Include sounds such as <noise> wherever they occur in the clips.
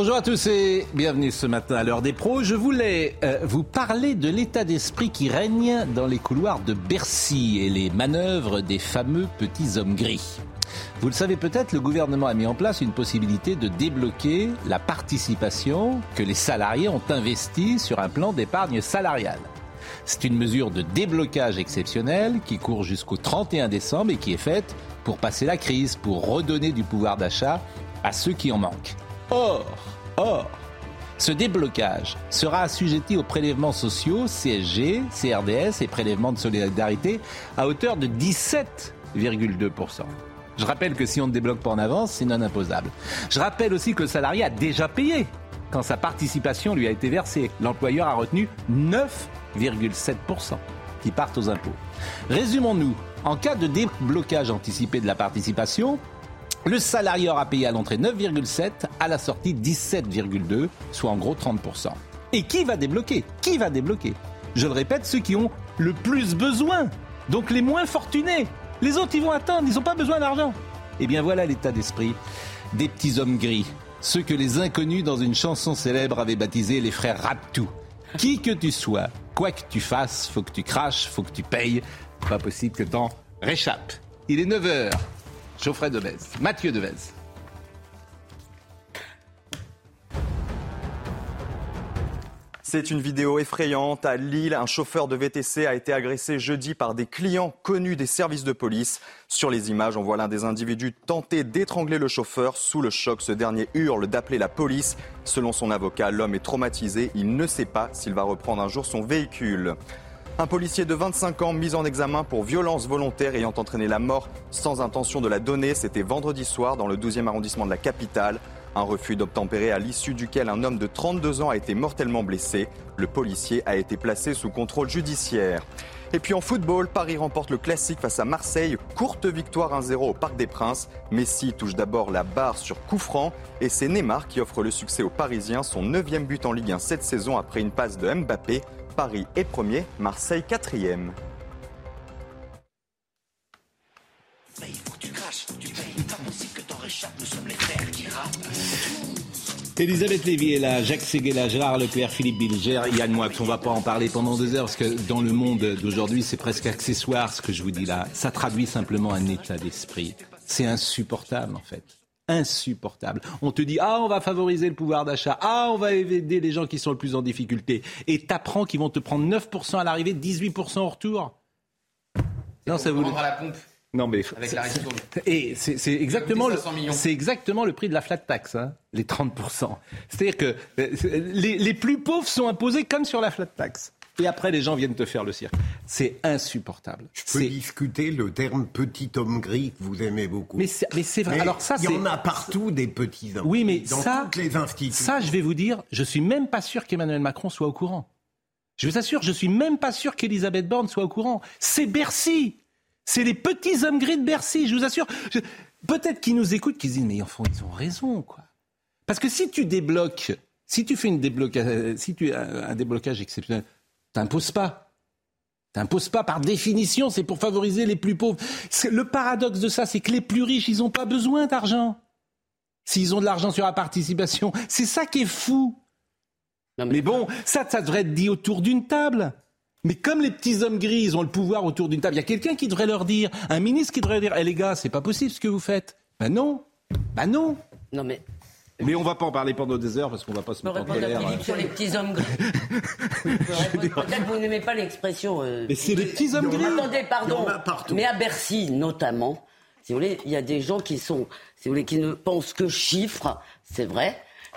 Bonjour à tous et bienvenue ce matin à l'heure des pros. Je voulais euh, vous parler de l'état d'esprit qui règne dans les couloirs de Bercy et les manœuvres des fameux petits hommes gris. Vous le savez peut-être, le gouvernement a mis en place une possibilité de débloquer la participation que les salariés ont investie sur un plan d'épargne salariale. C'est une mesure de déblocage exceptionnel qui court jusqu'au 31 décembre et qui est faite pour passer la crise, pour redonner du pouvoir d'achat à ceux qui en manquent. Or, or, ce déblocage sera assujetti aux prélèvements sociaux, CSG, CRDS et prélèvements de solidarité à hauteur de 17,2%. Je rappelle que si on ne débloque pas en avance, c'est non imposable. Je rappelle aussi que le salarié a déjà payé quand sa participation lui a été versée. L'employeur a retenu 9,7% qui partent aux impôts. Résumons-nous. En cas de déblocage anticipé de la participation, le salarié aura payé à l'entrée 9,7, à la sortie 17,2, soit en gros 30%. Et qui va débloquer? Qui va débloquer? Je le répète, ceux qui ont le plus besoin, donc les moins fortunés. Les autres, ils vont attendre, ils n'ont pas besoin d'argent. Eh bien voilà l'état d'esprit des petits hommes gris, ceux que les inconnus dans une chanson célèbre avaient baptisés les frères Raptou. Qui que tu sois, quoi que tu fasses, faut que tu craches, faut que tu payes. Pas possible que t'en réchappes. Il est 9h. Geoffrey Devez, Mathieu Devez. C'est une vidéo effrayante. À Lille, un chauffeur de VTC a été agressé jeudi par des clients connus des services de police. Sur les images, on voit l'un des individus tenter d'étrangler le chauffeur. Sous le choc, ce dernier hurle d'appeler la police. Selon son avocat, l'homme est traumatisé. Il ne sait pas s'il va reprendre un jour son véhicule. Un policier de 25 ans mis en examen pour violence volontaire ayant entraîné la mort sans intention de la donner. C'était vendredi soir dans le 12e arrondissement de la capitale. Un refus d'obtempérer à l'issue duquel un homme de 32 ans a été mortellement blessé. Le policier a été placé sous contrôle judiciaire. Et puis en football, Paris remporte le classique face à Marseille. Courte victoire 1-0 au Parc des Princes. Messi touche d'abord la barre sur coup franc. Et c'est Neymar qui offre le succès aux Parisiens, son neuvième but en Ligue 1 cette saison après une passe de Mbappé. Paris est premier, Marseille quatrième. Elisabeth Lévy est là, Jacques Séguéla, Gérard Leclerc, Philippe Bilger, Yann Moix. On va pas en parler pendant deux heures parce que dans le monde d'aujourd'hui, c'est presque accessoire ce que je vous dis là. Ça traduit simplement un état d'esprit. C'est insupportable en fait. Insupportable. On te dit ah on va favoriser le pouvoir d'achat, ah on va aider les gens qui sont le plus en difficulté, et t'apprends qu'ils vont te prendre 9% à l'arrivée, 18% au retour. Non, ça vous. à la pompe. Non mais Avec la et c'est exactement le 500 millions. c'est exactement le prix de la flat tax, hein, les 30 C'est-à-dire que euh, les, les plus pauvres sont imposés comme sur la flat tax. Et après, les gens viennent te faire le cirque. C'est insupportable. Je peux discuter le terme petit homme gris que vous aimez beaucoup. Mais c'est vrai. Mais Alors ça, il y en a partout des petits hommes. Oui, mais dans ça, toutes les institutions. ça, je vais vous dire, je suis même pas sûr qu'Emmanuel Macron soit au courant. Je vous assure, je suis même pas sûr qu'Elisabeth Borne soit au courant. C'est Bercy. C'est les petits hommes gris de Bercy, je vous assure. Je- Peut-être qu'ils nous écoutent, qu'ils disent, mais enfin, ils ont raison, quoi. Parce que si tu débloques, si tu fais une débloca- si tu un déblocage exceptionnel, t'imposes pas. T'imposes pas par définition, c'est pour favoriser les plus pauvres. Le paradoxe de ça, c'est que les plus riches, ils n'ont pas besoin d'argent. S'ils ont de l'argent sur la participation, c'est ça qui est fou. Non, Mais bon, ça, ça devrait être dit autour d'une table. Mais comme les petits hommes gris, ils ont le pouvoir autour d'une table, il y a quelqu'un qui devrait leur dire, un ministre qui devrait dire, eh les gars, c'est pas possible ce que vous faites. Ben non, ben non. Non, mais Mais on va pas en parler pendant des heures parce qu'on va pas se mettre en répondre à colère. Philippe sur les petits hommes gris. <laughs> Peut-être que vous n'aimez pas l'expression. euh, Mais c'est les petits hommes gris. Attendez, pardon. Mais à Bercy, notamment, si vous voulez, il y a des gens qui sont, si vous voulez, qui ne pensent que chiffres, c'est vrai.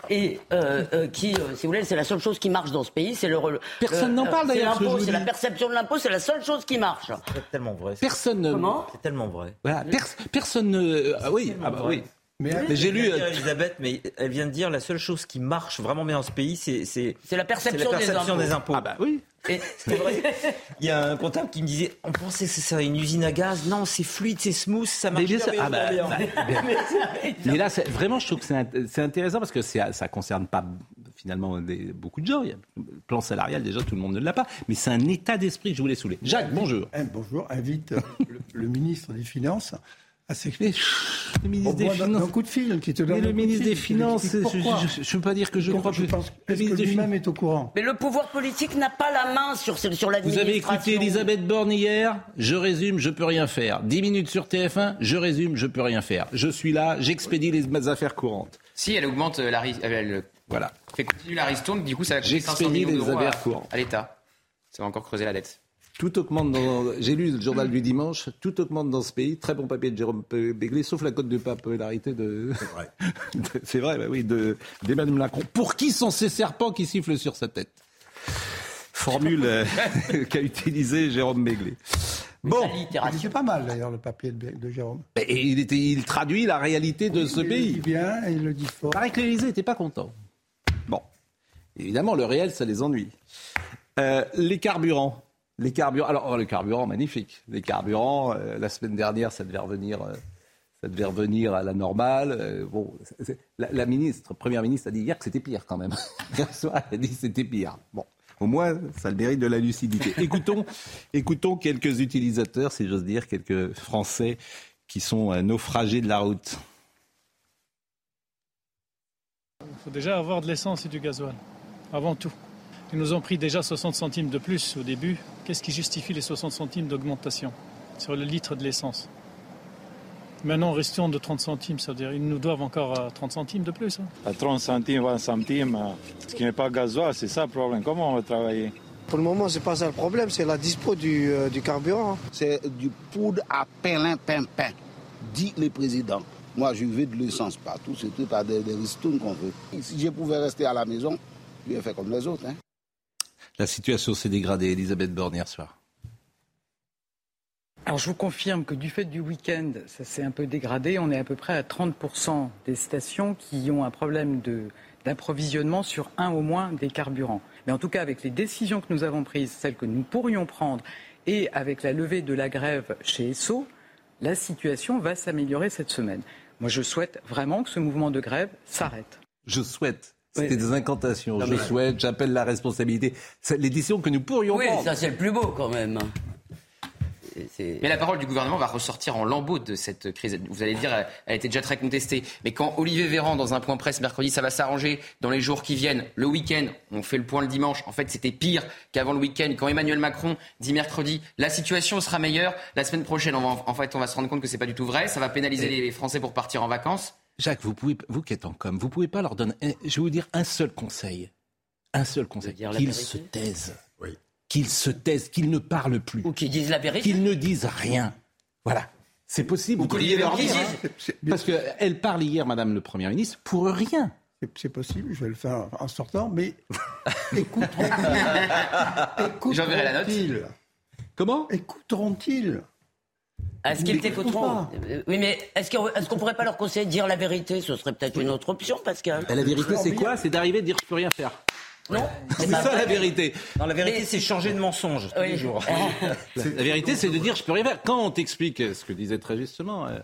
et euh, euh, qui, euh, si vous voulez, c'est la seule chose qui marche dans ce pays. C'est le personne n'en parle d'ailleurs. C'est la perception de l'impôt, c'est la seule chose qui marche. C'est tellement vrai. Personne. Comment? C'est tellement vrai. Voilà, personne ne. Ah oui, ah bah oui. Mais, j'ai lu Elisabeth, mais elle vient de dire la seule chose qui marche vraiment bien dans ce pays, c'est c'est la perception, des, impôts. des, impôts. Ah bah oui. Vrai. Il y a un comptable qui me disait on pensait que c'était une usine à gaz. Non, c'est fluide, c'est smooth, ça marche bien. Ah bah, bien. Bah, <laughs> mais là, vraiment, je trouve que c'est intéressant parce que ça ne concerne pas finalement des, beaucoup de gens. Il y a le plan salarial, déjà, tout le monde ne l'a pas. Mais c'est un état d'esprit que je voulais saouler. Jacques, bonjour. Eh, bonjour, invite le ministre des Finances le ministre des Finances. Un coup de fil qui te donne. Mais le ministre des Finances, je ne peux pas dire que je crois. Je pense que lui-même est au courant. Mais le pouvoir politique n'a pas la main sur, sur l'administration. Vous avez écouté Elisabeth Borne hier Je résume, je peux rien faire. 10 minutes sur TF1, je résume, je peux rien faire. Je suis là, j'expédie les affaires courantes. Si elle augmente la elle, voilà. fait continuer la ristourne, du coup ça va coûter 500 millions d'euros à, à l'État. Ça va encore creuser la dette. Tout augmente dans. J'ai lu le journal du dimanche. Tout augmente dans ce pays. Très bon papier de Jérôme Béglé, sauf la cote de popularité de. C'est vrai. <laughs> C'est vrai, bah oui, d'Emmanuel Macron. Pour qui sont ces serpents qui sifflent sur sa tête? Formule euh, <laughs> qu'a utilisée Jérôme Béglé. Bon, c'est pas mal d'ailleurs le papier de, Jérôme. Et il, était, il traduit la réalité de ce pays. Il le dit bien, il le dit fort. Paraît que l'Élysée n'était pas content. Bon, évidemment, le réel, ça les ennuie. Euh, les carburants. Les carburants, alors oh, le carburant, magnifique. Les carburants, euh, la semaine dernière, ça devait revenir, euh, ça devait revenir à la normale. Euh, bon, la, ministre, première ministre, a dit hier que c'était pire quand même. <laughs> Hier soir, elle a dit que c'était pire. Bon, au moins, ça a le mérite de la lucidité. <laughs> Écoutons, écoutons quelques utilisateurs, si j'ose dire, quelques Français qui sont naufragés de la route. Il faut déjà avoir de l'essence et du gasoil, avant tout. Ils nous ont pris déjà 60 centimes de plus au début. Qu'est-ce qui justifie les 60 centimes d'augmentation sur le litre de l'essence? Maintenant, restons de 30 centimes, c'est-à-dire ils nous doivent encore 30 centimes de plus. Hein. À 30 centimes, 20 centimes, ce qui n'est pas gasoil, c'est ça le problème. Comment on va travailler? Pour le moment, c'est pas ça le problème, c'est la dispo du, euh, carburant. Hein. C'est du poudre à pain, pain, pain, dit le président. Moi, je veux de l'essence partout, c'est tout à des, des qu'on veut. Si je pouvais rester à la maison, je vais faire comme les autres. Hein. La situation s'est dégradée, Elisabeth Borne, hier soir. Alors je vous confirme que du fait du week-end, ça s'est un peu dégradé. On est à peu près à 30% des stations qui ont un problème d'approvisionnement sur un au moins des carburants. Mais en tout cas, avec les décisions que nous avons prises, celles que nous pourrions prendre, et avec la levée de la grève chez ESSO, la situation va s'améliorer cette semaine. Moi, je souhaite vraiment que ce mouvement de grève s'arrête. Je souhaite. C'était des incantations. je souhaite, j'appelle la responsabilité. C'est l'édition que nous pourrions oui, prendre. Oui, ça c'est le plus beau quand même. Mais la parole du gouvernement va ressortir en lambeau de cette crise. Vous allez dire, elle était déjà très contestée. Mais quand Olivier Véran, dans un point presse mercredi, ça va s'arranger dans les jours qui viennent, le week-end, on fait le point le dimanche. En fait, c'était pire qu'avant le week-end. Quand Emmanuel Macron dit mercredi, la situation sera meilleure. La semaine prochaine, en fait, on va se rendre compte que c'est pas du tout vrai. Ça va pénaliser les Français pour partir en vacances. Jacques, vous, pouvez, vous qui êtes en com, vous pouvez pas leur donner. Je vais vous dire un seul conseil. Un seul conseil. Qu'ils se taisent. Oui. Qu'ils se taisent, qu'ils ne parlent plus. Ou qu'ils disent la vérité. Qu'ils ne disent rien. Voilà. C'est possible. Vous pouvez leur dire. Hein. Parce qu'elle parle hier, Madame le Premier ministre, pour rien. C'est possible, je vais le faire en sortant, mais <laughs> écouteront-ils? J'enverrai la note. Comment? Écouteront-ils? Est-ce qu'ils t'écouteront euh, Oui, mais est-ce qu'on est pourrait pas leur conseiller de dire la vérité? Ce serait peut-être une autre option, Pascal. la vérité, c'est quoi? C'est d'arriver à dire je peux rien faire. Non, c'est ça la vérité. Non, la vérité, c'est changer de mensonge tous les jours. <laughs> <laughs> la vérité, c'est de dire je peux rien faire. Quand on t'explique ce que disait très justement euh,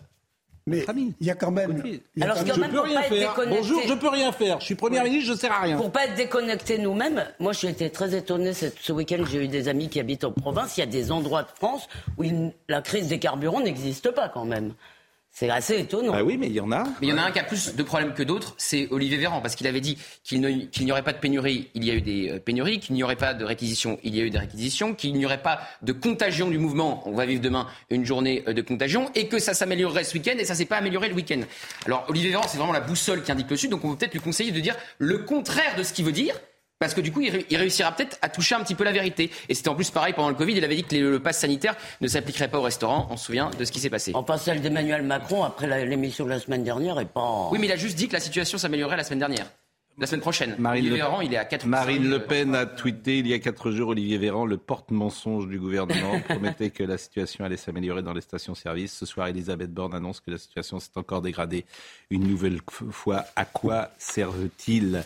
mais il y a quand même. Alors, je ne peux rien faire. Bonjour, je peux rien faire. Je suis première ministre, je ne sers à rien. Pour pas être déconnecté nous-mêmes, moi, j'ai été très étonné ce week-end. J'ai eu des amis qui habitent en province. Il y a des endroits de France où la crise des carburants n'existe pas quand même. C'est assez étonnant. Ah oui, mais il y en a. Mais il y en a un qui a plus de problèmes que d'autres, c'est Olivier Véran, parce qu'il avait dit qu'il n'y aurait pas de pénurie, il y a eu des euh, pénuries, qu'il n'y aurait pas de réquisition, il y a eu des réquisitions, qu'il n'y aurait pas de contagion du mouvement, on va vivre demain une journée euh, de contagion, et que ça s'améliorerait ce week-end, et ça s'est pas amélioré le week-end. Alors Olivier Véran, c'est vraiment la boussole qui indique le Sud, donc on peut peut-être lui conseiller de dire le contraire de ce qu'il veut dire, parce que du coup, il, réussira peut-être à toucher un petit peu la vérité. Et c'était en plus pareil pendant le Covid. Il avait dit que le, pass sanitaire ne s'appliquerait pas au restaurant. On se souvient de ce qui s'est passé. Enfin, celle d'Emmanuel Macron, après l'émission de la semaine dernière, est pas. Oui, mais il a juste dit que la situation s'améliorerait la semaine dernière. La semaine prochaine. Marine Olivier Le- Véran, il est à 4 Marine Le Pen a tweeté il y a quatre jours Olivier Véran, le porte-mensonge du gouvernement, <laughs> promettait que la situation allait s'améliorer dans les stations-service. Ce soir, Elisabeth Borne annonce que la situation s'est encore dégradée une nouvelle fois. À quoi servent-ils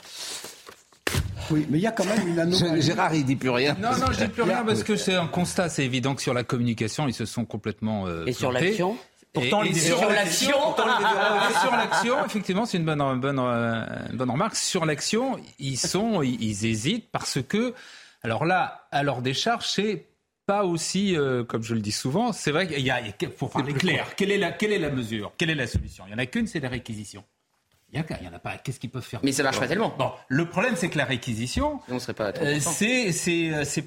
Oui, mais il y a quand même une anomalie. Gérard, il dit plus rien. Non, non, je dis plus rien parce que c'est un constat. C'est évident que sur la communication, ils se sont complètement. euh, Et sur l'action? Pourtant, Et- les et sur l'action Et sur l'action, effectivement, c'est une bonne, bonne, une bonne remarque. Sur l'action, ils sont, ils, ils hésitent parce que, alors là, à leur décharge, c'est pas aussi, euh, comme je le dis souvent, c'est vrai qu'il y a, pour parler clair, quelle est la, quelle est la mesure, quelle est la solution? Il y en a qu'une, c'est la réquisition. Il y a, il y en a pas. Qu'est-ce qu'ils peuvent faire Mais ça marche pas tellement. Bon, le problème, c'est que la réquisition, On serait pas trop euh, content. c'est, c'est, euh, c'est,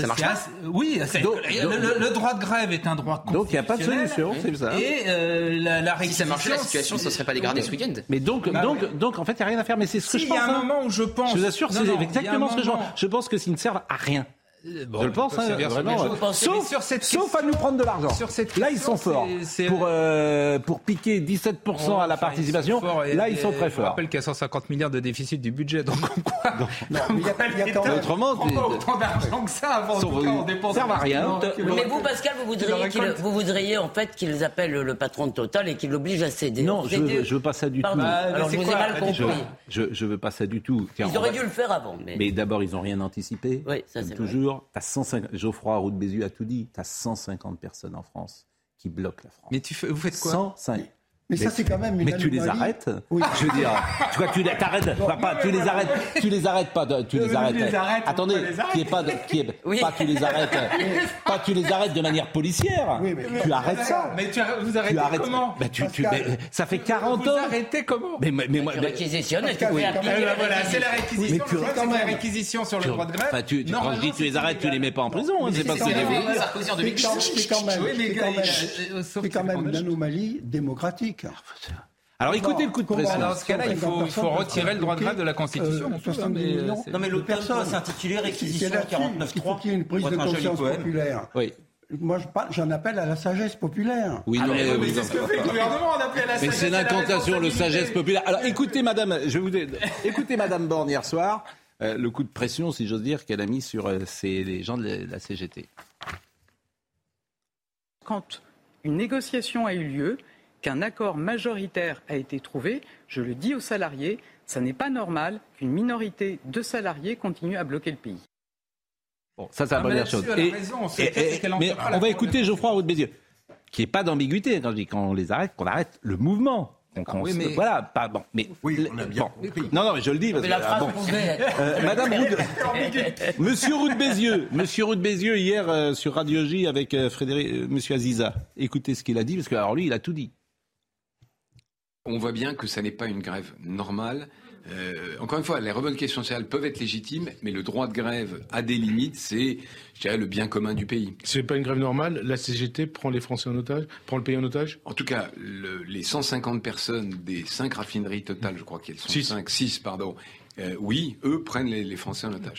Ça marche pas assez- oui, Donc- le, le- le droit de grève est un droit Donc, il n'y a pas de constitutionnel. solution, c'est ça. Et euh, la, la Si réquisition. ça marchait, la situation, ça serait pas dégradé ce week-end. Mais donc, Bah donc, donc, en fait, il n'y a rien à faire. Mais c'est ce que Si, je pense. il y a un hein. moment où je pense. Je vous assure, c'est exactement ce que je pense. Je pense que s'ils ne servent à rien. Euh, bon, je le pense, hein, vraiment. Sauf, sur cette sauf à nous prendre de l'argent. Sur cette Là, ils sont question, forts. c'est- c'est- Pour, euh, pour piquer 17% à la Enfin, participation, ils là, ils sont très Je forts. rappelle qu'il y a 150 milliards de déficit du budget, donc on quoi Non, <laughs> mais il y a, il y a quand même. Autrement, pas autant d'argent que ça avant. Tout cas, on dépense. à rien. Mais vous, Pascal, vous voudriez, vous voudriez en fait qu'ils appellent le patron de Total et qu'ils l'obligent à céder. Non, je Céder- veux, je pas ça du tout. alors je vous ai mal Je, compris. je, je veux pas ça du tout. Ils auraient dû le faire avant. Mais... D'abord, ils n'ont rien anticipé. Oui, ça, c'est toujours. T'as 150... Geoffroy Roux de Bézu a tout dit. Tu as 150 personnes en France qui bloquent la France. Mais tu fais, vous faites quoi? 105. Mais ça, c'est quand même une Mais tu les arrêtes Oui. Je veux dire, tu vois, tu les t'arrêtes, pas, pas, tu les arrêtes, tu les arrêtes pas, de- tu les Tu arrêtes. les arrêtes, Attendez, qui est pas, de, qui est, Oui. pas tu les arrêtes, <laughs> pas tu les arrêtes de manière policière. Oui, mais- tu arrêtes ça. Mais tu, vous Tu arrêtez arrêtes. comment? Bah, tu, tu, mais ça fait 40 Vous ans. arrêtez comment? Mais, mais, mais moi, Tu mais- tu quand la voilà, c'est la réquisition. réquisition. Mais tu- quand c'est la même. réquisition sur le tu, droit de grève. tu, tu, quand je dis tu les arrêtes, tu les mets pas en prison. hein, c'est pas quand. Sarkozy en C'est quand, 2008. c'est quand même, mais quand euh, quand une anomalie démocratique. Alors écoutez le coup de pression. Dans ce cas-là, il faut, il faut retirer le droit de grève de la Constitution. Euh, on peut, 70 mais, euh, c'est- Non, mais doit Personne. s'intituler C'est Réquisition là-dessus qu'il 49.3. faut qu'il y ait une prise de conscience populaire. Oui. Moi, je parle- j'en appelle à la sagesse populaire. Oui, non, mais, mais c'est ce que fait le gouvernement, on appelle à la Mais sagesse c'est et la l'incantation, le sagesse populaire. Alors écoutez, madame, je vous ai- écoutez, madame Borne hier soir, euh, le coup de pression, si j'ose dire, qu'elle a mis sur euh, ces- les gens de la, la CGT. Quand une négociation a eu lieu, qu'un accord majoritaire a été trouvé, je le dis aux salariés, ça n'est pas normal qu'une minorité de salariés continue à bloquer le pays. Bon, ça, c'est la Ah, mais première chose. Et- raison, c'est et- et- c'est qu'elle en mais on va écouter. Geoffroy Roux de Bézieux, qui n'est pas d'ambiguïté quand je dis qu'on les arrête, qu'on arrête le mouvement. Qu'on oui, se- mais- Voilà, pas bon. Mais Oui, on a bien bon. compris. Non, non, mais je le dis parce Mais que la ah, phrase bon. pouvait être. Euh, Madame Roux <laughs> de- <laughs> Monsieur Roux de Bézieux, Monsieur Roux de Bézieux hier euh, sur Radio J avec euh, Frédéric, euh, Monsieur Aziza. Écoutez ce qu'il a dit parce que alors lui, il a tout dit. On voit bien que ça n'est pas une grève normale. Euh, encore une fois, les revendications sociales peuvent être légitimes, mais le droit de grève a des limites. C'est, je dirais, le bien commun du pays. C'est pas une grève normale. La CGT prend les Français en otage, prend le pays en otage? En tout cas, le- les 150 personnes des 5 raffineries totales, je crois qu'elles sont Six. 5, 6, pardon, euh, oui, eux prennent les, les Français en otage.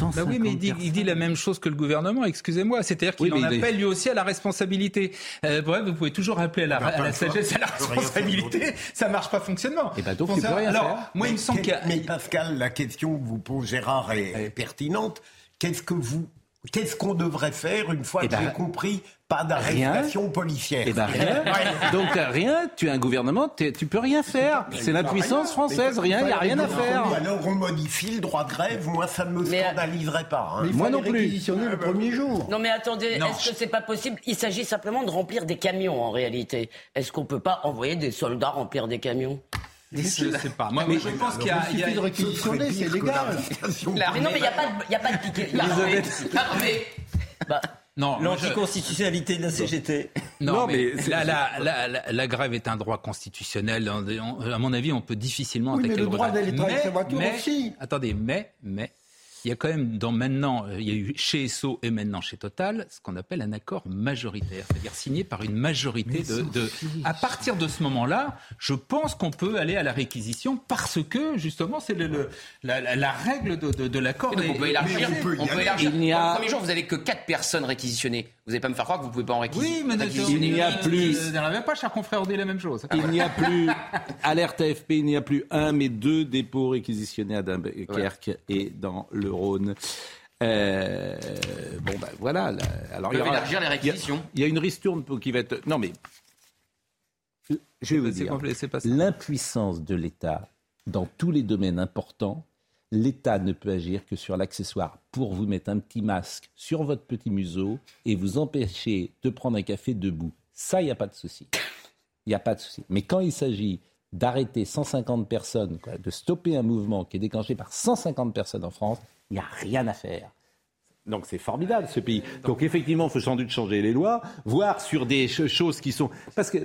Bah oui, mais il dit, il dit la même chose que le gouvernement, excusez-moi. C'est-à-dire qu'il Oui, mais en est- appelle lui aussi à la responsabilité. Euh, bref, vous pouvez toujours appeler à la, Ben, à la sagesse, à la responsabilité. Ça marche pas fonctionnement. Et ben donc, Bon, tu ça- peux rien Alors, faire. moi, il me semble qu'il y a... Mais Pascal, la question que vous pose Gérard est, est pertinente. Qu'est-ce que vous, qu'est-ce qu'on devrait faire une fois Eh que ben, j'ai compris pas d'arrestation policière Eh ben rien. <laughs> Donc t'as rien, tu es un gouvernement, tu peux rien faire. C'est l'impuissance française, rien, il n'y a rien à faire. Alors on modifie le droit de grève, moi ça ne me Mais- scandaliserait pas. hein. Mais Moi non plus. réquisitionner le premier jour. Non mais attendez, est-ce que c'est pas possible? Il s'agit simplement de remplir des camions en réalité. Est-ce qu'on peut pas envoyer des soldats remplir des camions? Je sais pas. Moi, moi, je pense qu'il y a... Il suffit de réquisitionner, c'est légal. Mais non mais il n'y a pas de, y a pas de piquet. L'armée. Non, moi, je- L'anticonstitutionnalité de la CGT. Non, Non, mais, mais c'est- la, la, la, la- la grève est un droit constitutionnel. On- on- à mon avis, on peut difficilement Oui, mais attaquer le droit droit de d'aller travailler sa voiture mais- aussi. Attendez, mais, mais, il y a quand même dans maintenant, euh, il y a eu chez Esso et maintenant chez Total, ce qu'on appelle un accord majoritaire, c'est-à-dire signé par une majorité de, de- À partir de ce moment-là, je pense qu'on peut aller à la réquisition parce que justement, c'est le, le- la, la- la règle de, de- de l'accord. On peut élargir. on peut élargir. Il n'y a- le premier jour, vous avez que 4 personnes réquisitionnées. Vous n'allez pas me faire croire que vous pouvez pas en réquisitionner. Oui, mais réquisitionner il n'y a plus. Il n'y avait pas, cher confrère, on dit la même chose. Il n'y a plus, alerte AFP, il n'y a plus un, mais deux dépôts réquisitionnés à Dunkerque et dans le Rhône. Euh, bon, ben voilà. là, alors, il y aura- élargir les y réquisitions. Il y a une ristourne qui va être. Non, mais. Je vais vous C'est dire. L'impuissance de l'État dans tous les domaines importants, l'État ne peut agir que sur l'accessoire pour vous mettre un petit masque sur votre petit museau et vous empêcher de prendre un café debout. Ça, il n'y a pas de souci. Il n'y a pas de souci. Mais quand il s'agit d'arrêter 150 personnes, de stopper un mouvement qui est déclenché par 150 personnes en France, il n'y a rien à faire. Donc c'est formidable ce pays. Donc effectivement, il faut sans doute changer les lois, voir sur des ch- choses qui sont parce que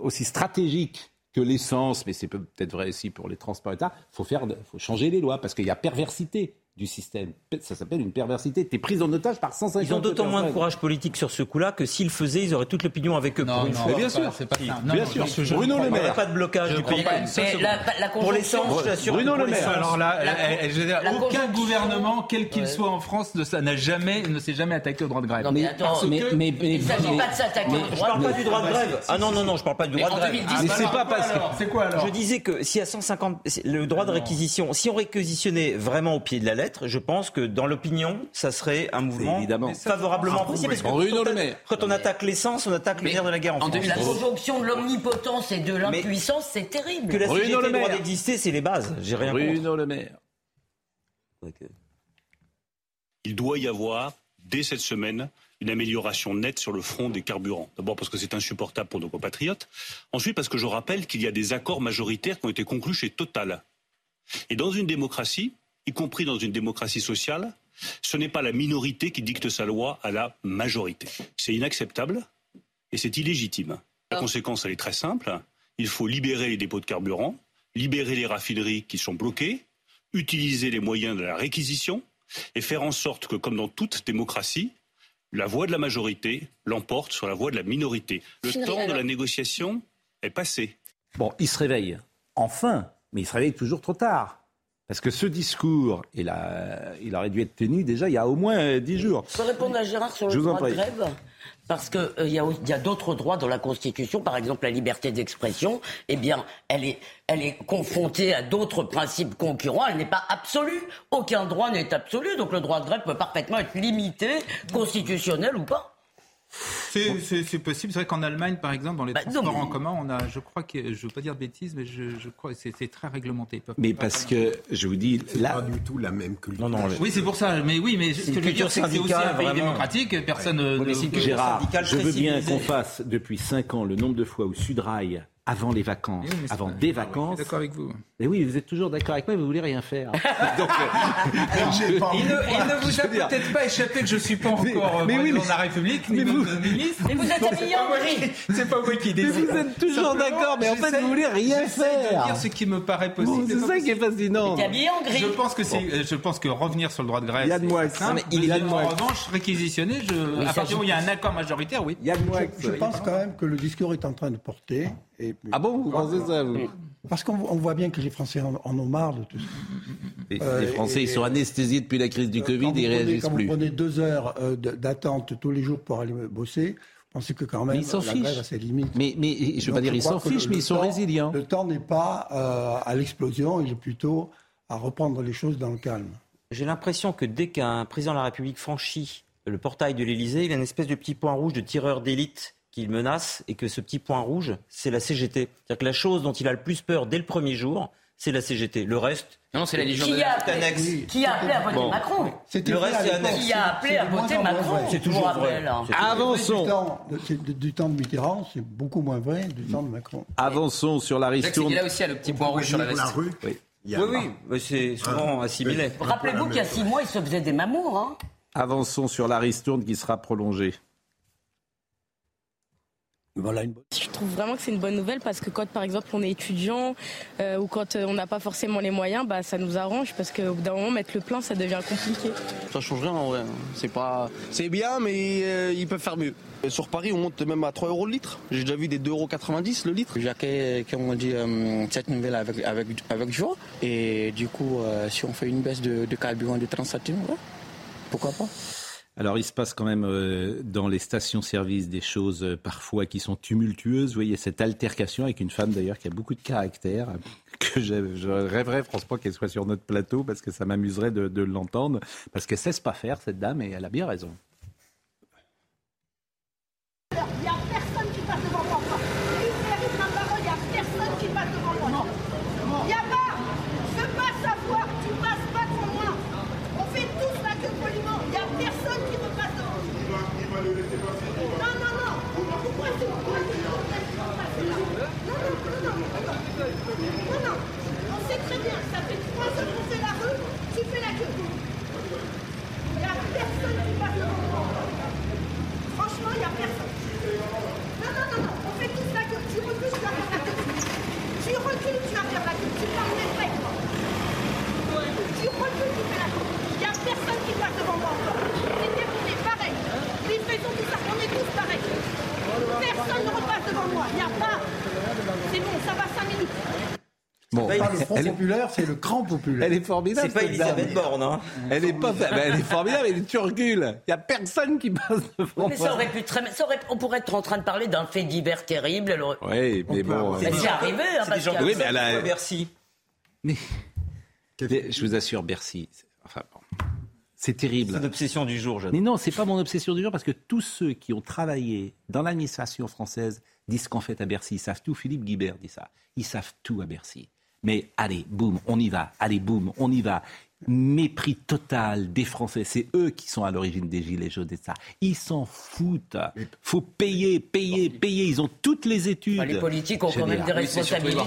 aussi stratégiques que l'essence, mais c'est peut- peut-être vrai aussi pour les transports il faut faire, faut changer les lois parce qu'il y a perversité du système. Ça s'appelle une perversité. T'es pris en otage par 150 Ils ont d'autant moins de courage politique sur ce coup-là que s'ils le faisaient, ils auraient toute l'opinion avec eux. pour une non, fois. mais bien sûr. c'est pas ça. Non, Bien non, sûr. je- Bruno Le crois Il n'y Maire. a pas de blocage Je du pays. Mais la, la Pour l'essence, je t'assure. Bruno Le Maire. Alors là, La- eh, eh, je veux dire, aucun gouvernement, quel qu'il Ouais. soit en France, ne, ça n'a jamais, ne s'est jamais attaqué au droit de grève. Non, mais attends, mais- que- mais- mais- Il ne s'agit pas de s'attaquer au Je droit parle de pas du droit de grève. Ah non, non, non, je parle pas du droit de en grève. 2010, Mais c'est pas quoi parce que- C'est quoi alors Je disais que si à 150, le droit de réquisition, si on réquisitionnait vraiment au pied de la je pense que dans l'opinion, ça serait un mouvement évidemment. favorablement apprécié. Parce que Bruno quand on Le atta- Maire. quand on attaque l'essence, on attaque le nerf de la guerre en en France. 2010, La conjonction de l'omnipotence et de l'impuissance, c'est terrible. Que la Bruno CGT Le droit Maire. d'exister, c'est les bases. J'ai rien contre. Bruno Le Maire. Il doit y avoir, dès cette semaine, une amélioration nette sur le front des carburants. D'abord parce que c'est insupportable pour nos compatriotes. Ensuite parce que je rappelle qu'il y a des accords majoritaires qui ont été conclus chez Total. Et dans une démocratie, y compris dans une démocratie sociale, ce n'est pas la minorité qui dicte sa loi à la majorité. C'est inacceptable et c'est illégitime. La conséquence, elle est très simple. Il faut libérer les dépôts de carburant, libérer les raffineries qui sont bloquées, utiliser les moyens de la réquisition et faire en sorte que, comme dans toute démocratie, la voix de la majorité l'emporte sur la voix de la minorité. Le temps de la négociation est passé. Bon, il se réveille. Enfin, mais il se réveille toujours trop tard. Parce que ce discours, il, a, il aurait dû être tenu déjà il y a au moins euh, dix jours. Je peux répondre à Gérard sur le droit de grève parce qu'il y a, il y a d'autres droits dans la Constitution, par exemple la liberté d'expression, eh bien, elle est, elle est confrontée à d'autres principes concurrents, elle n'est pas absolue. Aucun droit n'est absolu, donc le droit de grève peut parfaitement être limité, constitutionnel ou pas. C'est possible. C'est vrai qu'en Allemagne, par exemple, dans les Bah, non, transports mais- en commun, on a, je crois que, je veux pas dire de bêtises, mais je, je crois que c'est très réglementé. Mais parce que, je vous dis, là... Pas du tout la même culture. Non, non, Oui, c'est pour ça. Mais oui, mais ce une que je veux dire, culture c'est que c'est aussi un pays vraiment. démocratique. Personne ne. Oui, mais ne- Gérard, je veux bien qu'on fasse depuis 5 ans le nombre de fois où Sudrail, avant les vacances, Oui, avant pas- des Ah vacances... je suis D'accord avec vous. Mais oui, vous êtes toujours d'accord avec moi, vous voulez rien faire. <laughs> Donc, euh, <laughs> je- Il ne, il ne vous a peut-être pas échappé que je suis pas encore Mais- euh, mais oui, mais- de la République, mais ni vous- même ministre. Mais vous êtes habillé en moi gris. C'est pas moi qui Mais décide. vous êtes toujours d'accord, mais en fait, vous voulez rien faire. de dire ce qui me paraît possible. Bon, c'est ça qui est fascinant. T'es habillé en gris. Je pense que c'est, euh, je pense que revenir sur le droit de grève. Yann c'est Moix. simple. Mais il- Mais Yann Moix. en revanche, réquisitionner, il à partir s'agit- du moment où il y a un accord majoritaire, oui. Yann Moix. Je pense quand même que le discours est en train de porter. Et, Ah bon, vous pensez ça, vous Parce qu'on on voit bien que les Français en, en ont marre de tout ça. Les, Euh, les Français, et- ils sont anesthésiés depuis la crise du Euh, Covid, quand vous ils prenez- réagissent Quand plus. vous prenez deux heures euh, d'attente tous les jours pour aller bosser, vous pensez que quand même Mais ils s'en fichent. a ses limites. Mais, mais je veux Donc, pas dire ils s'en fichent, mais ils sont temps- résilients. Le temps n'est pas euh, à l'explosion, il est plutôt à reprendre les choses dans le calme. J'ai l'impression que dès qu'un président de la République franchit le portail de l'Élysée, il a une espèce de petit point rouge de tireur d'élite qu'il menace et que ce petit point rouge, c'est la CGT. C'est-à-dire que la chose dont il a le plus peur dès le premier jour, c'est la CGT. Le reste, Non, c'est la Légion Qui a, appelé, qui a appelé à voter Bon. Macron Le reste, c'est. Qui a appelé à voter Macron. C'est toujours vrai. Du Avançons. de- du temps de Mitterrand, c'est beaucoup moins vrai du temps de Macron. Avançons sur la ristourne. Seguela aussi a le petit point rouge sur la la veste. rue, Oui. il y oui, oui, c'est souvent assimilé. Rappelez-vous qu'il y a six mois, il se faisait des mamours. Hein. Avançons sur la ristourne qui sera prolongée. Voilà une Je trouve vraiment que c'est une bonne nouvelle parce que quand par exemple on est étudiant euh, ou quand euh, on n'a pas forcément les moyens, bah, ça nous arrange parce qu'au bout d'un moment mettre le plein ça devient compliqué. Ça change rien en vrai. C'est pas, c'est bien, mais euh, ils peuvent faire mieux. Sur Paris, on monte même à 3 euros le litre. J'ai déjà vu des 2,90 euros le litre. J'accueille, comme on dit, euh, cette nouvelle avec, avec, avec joie. Et du coup, euh, si on fait une baisse de, de carburant de 30 centimes, ouais, pourquoi pas? Alors, il se passe quand même euh, dans les stations-service des choses euh, parfois qui sont tumultueuses. Vous voyez cette altercation avec une femme d'ailleurs qui a beaucoup de caractère, <laughs> que je, rêverais franchement qu'elle soit sur notre plateau parce que ça m'amuserait de, de l'entendre, parce qu'elle sait pas faire cette dame et elle a bien raison. Il n'y a personne qui passe devant moi. Il mérite ma parole, il n'y a personne qui passe devant moi. Il n'y a pas. Je passe à voir, tu passes pas devant moi. On fait tous la queue poliment. Il n'y a personne qui me passe devant. Non, non, non. Pourquoi c'est pourquoi c'est pourquoi c'est là Non, non, non, non, non. Non, non. On sait très bien, ça fait trois heures qu'on fait la rue, tu fais la queue. Il n'y a personne qui passe devant moi. Franchement, il n'y a personne. Non, non, non, non, on fait tous la queue. Tu recules, tu vas faire la queue. Tu recules, tu vas faire la queue. Tu parles des faits, toi. Tu recules, tu fais la queue. Il n'y a personne qui passe devant moi encore. C'est terminé, pareil. Livraison, tout ça, on est tous pareils. Personne ne repasse devant moi. Il n'y a pas. C'est bon, ça va 5 minutes. Bon, C'est elle est- populaire, c'est le cran populaire. Elle est formidable. C'est pas Elisabeth. Borne, hein. Elle est pas, ben, elle est formidable. Elle est. Il y a personne qui passe devant Mais moi. ça aurait pu très, ça aurait- on pourrait être en train de parler d'un fait divers terrible. Alors, Oui, mais bon. Elle euh, s'est arrivée, hein, parce Oui, mais elle a. Bercy. Mais, mais je vous assure, Bercy. c'est- Enfin bon. C'est terrible. C'est l'obsession du jour, j'adore. Mais non, c'est pas mon obsession du jour parce que tous ceux qui ont travaillé dans l'administration française disent qu'en fait à Bercy, ils savent tout. Philippe Guibert dit ça. Ils savent tout à Bercy. Mais allez, boum, on y va. Allez, boum, on y va. Mépris total des Français. C'est eux qui sont à l'origine des gilets jaunes et de ça. Ils s'en foutent. Faut payer, payer, payer. Ils ont toutes les études. les politiques ont quand même des responsabilités.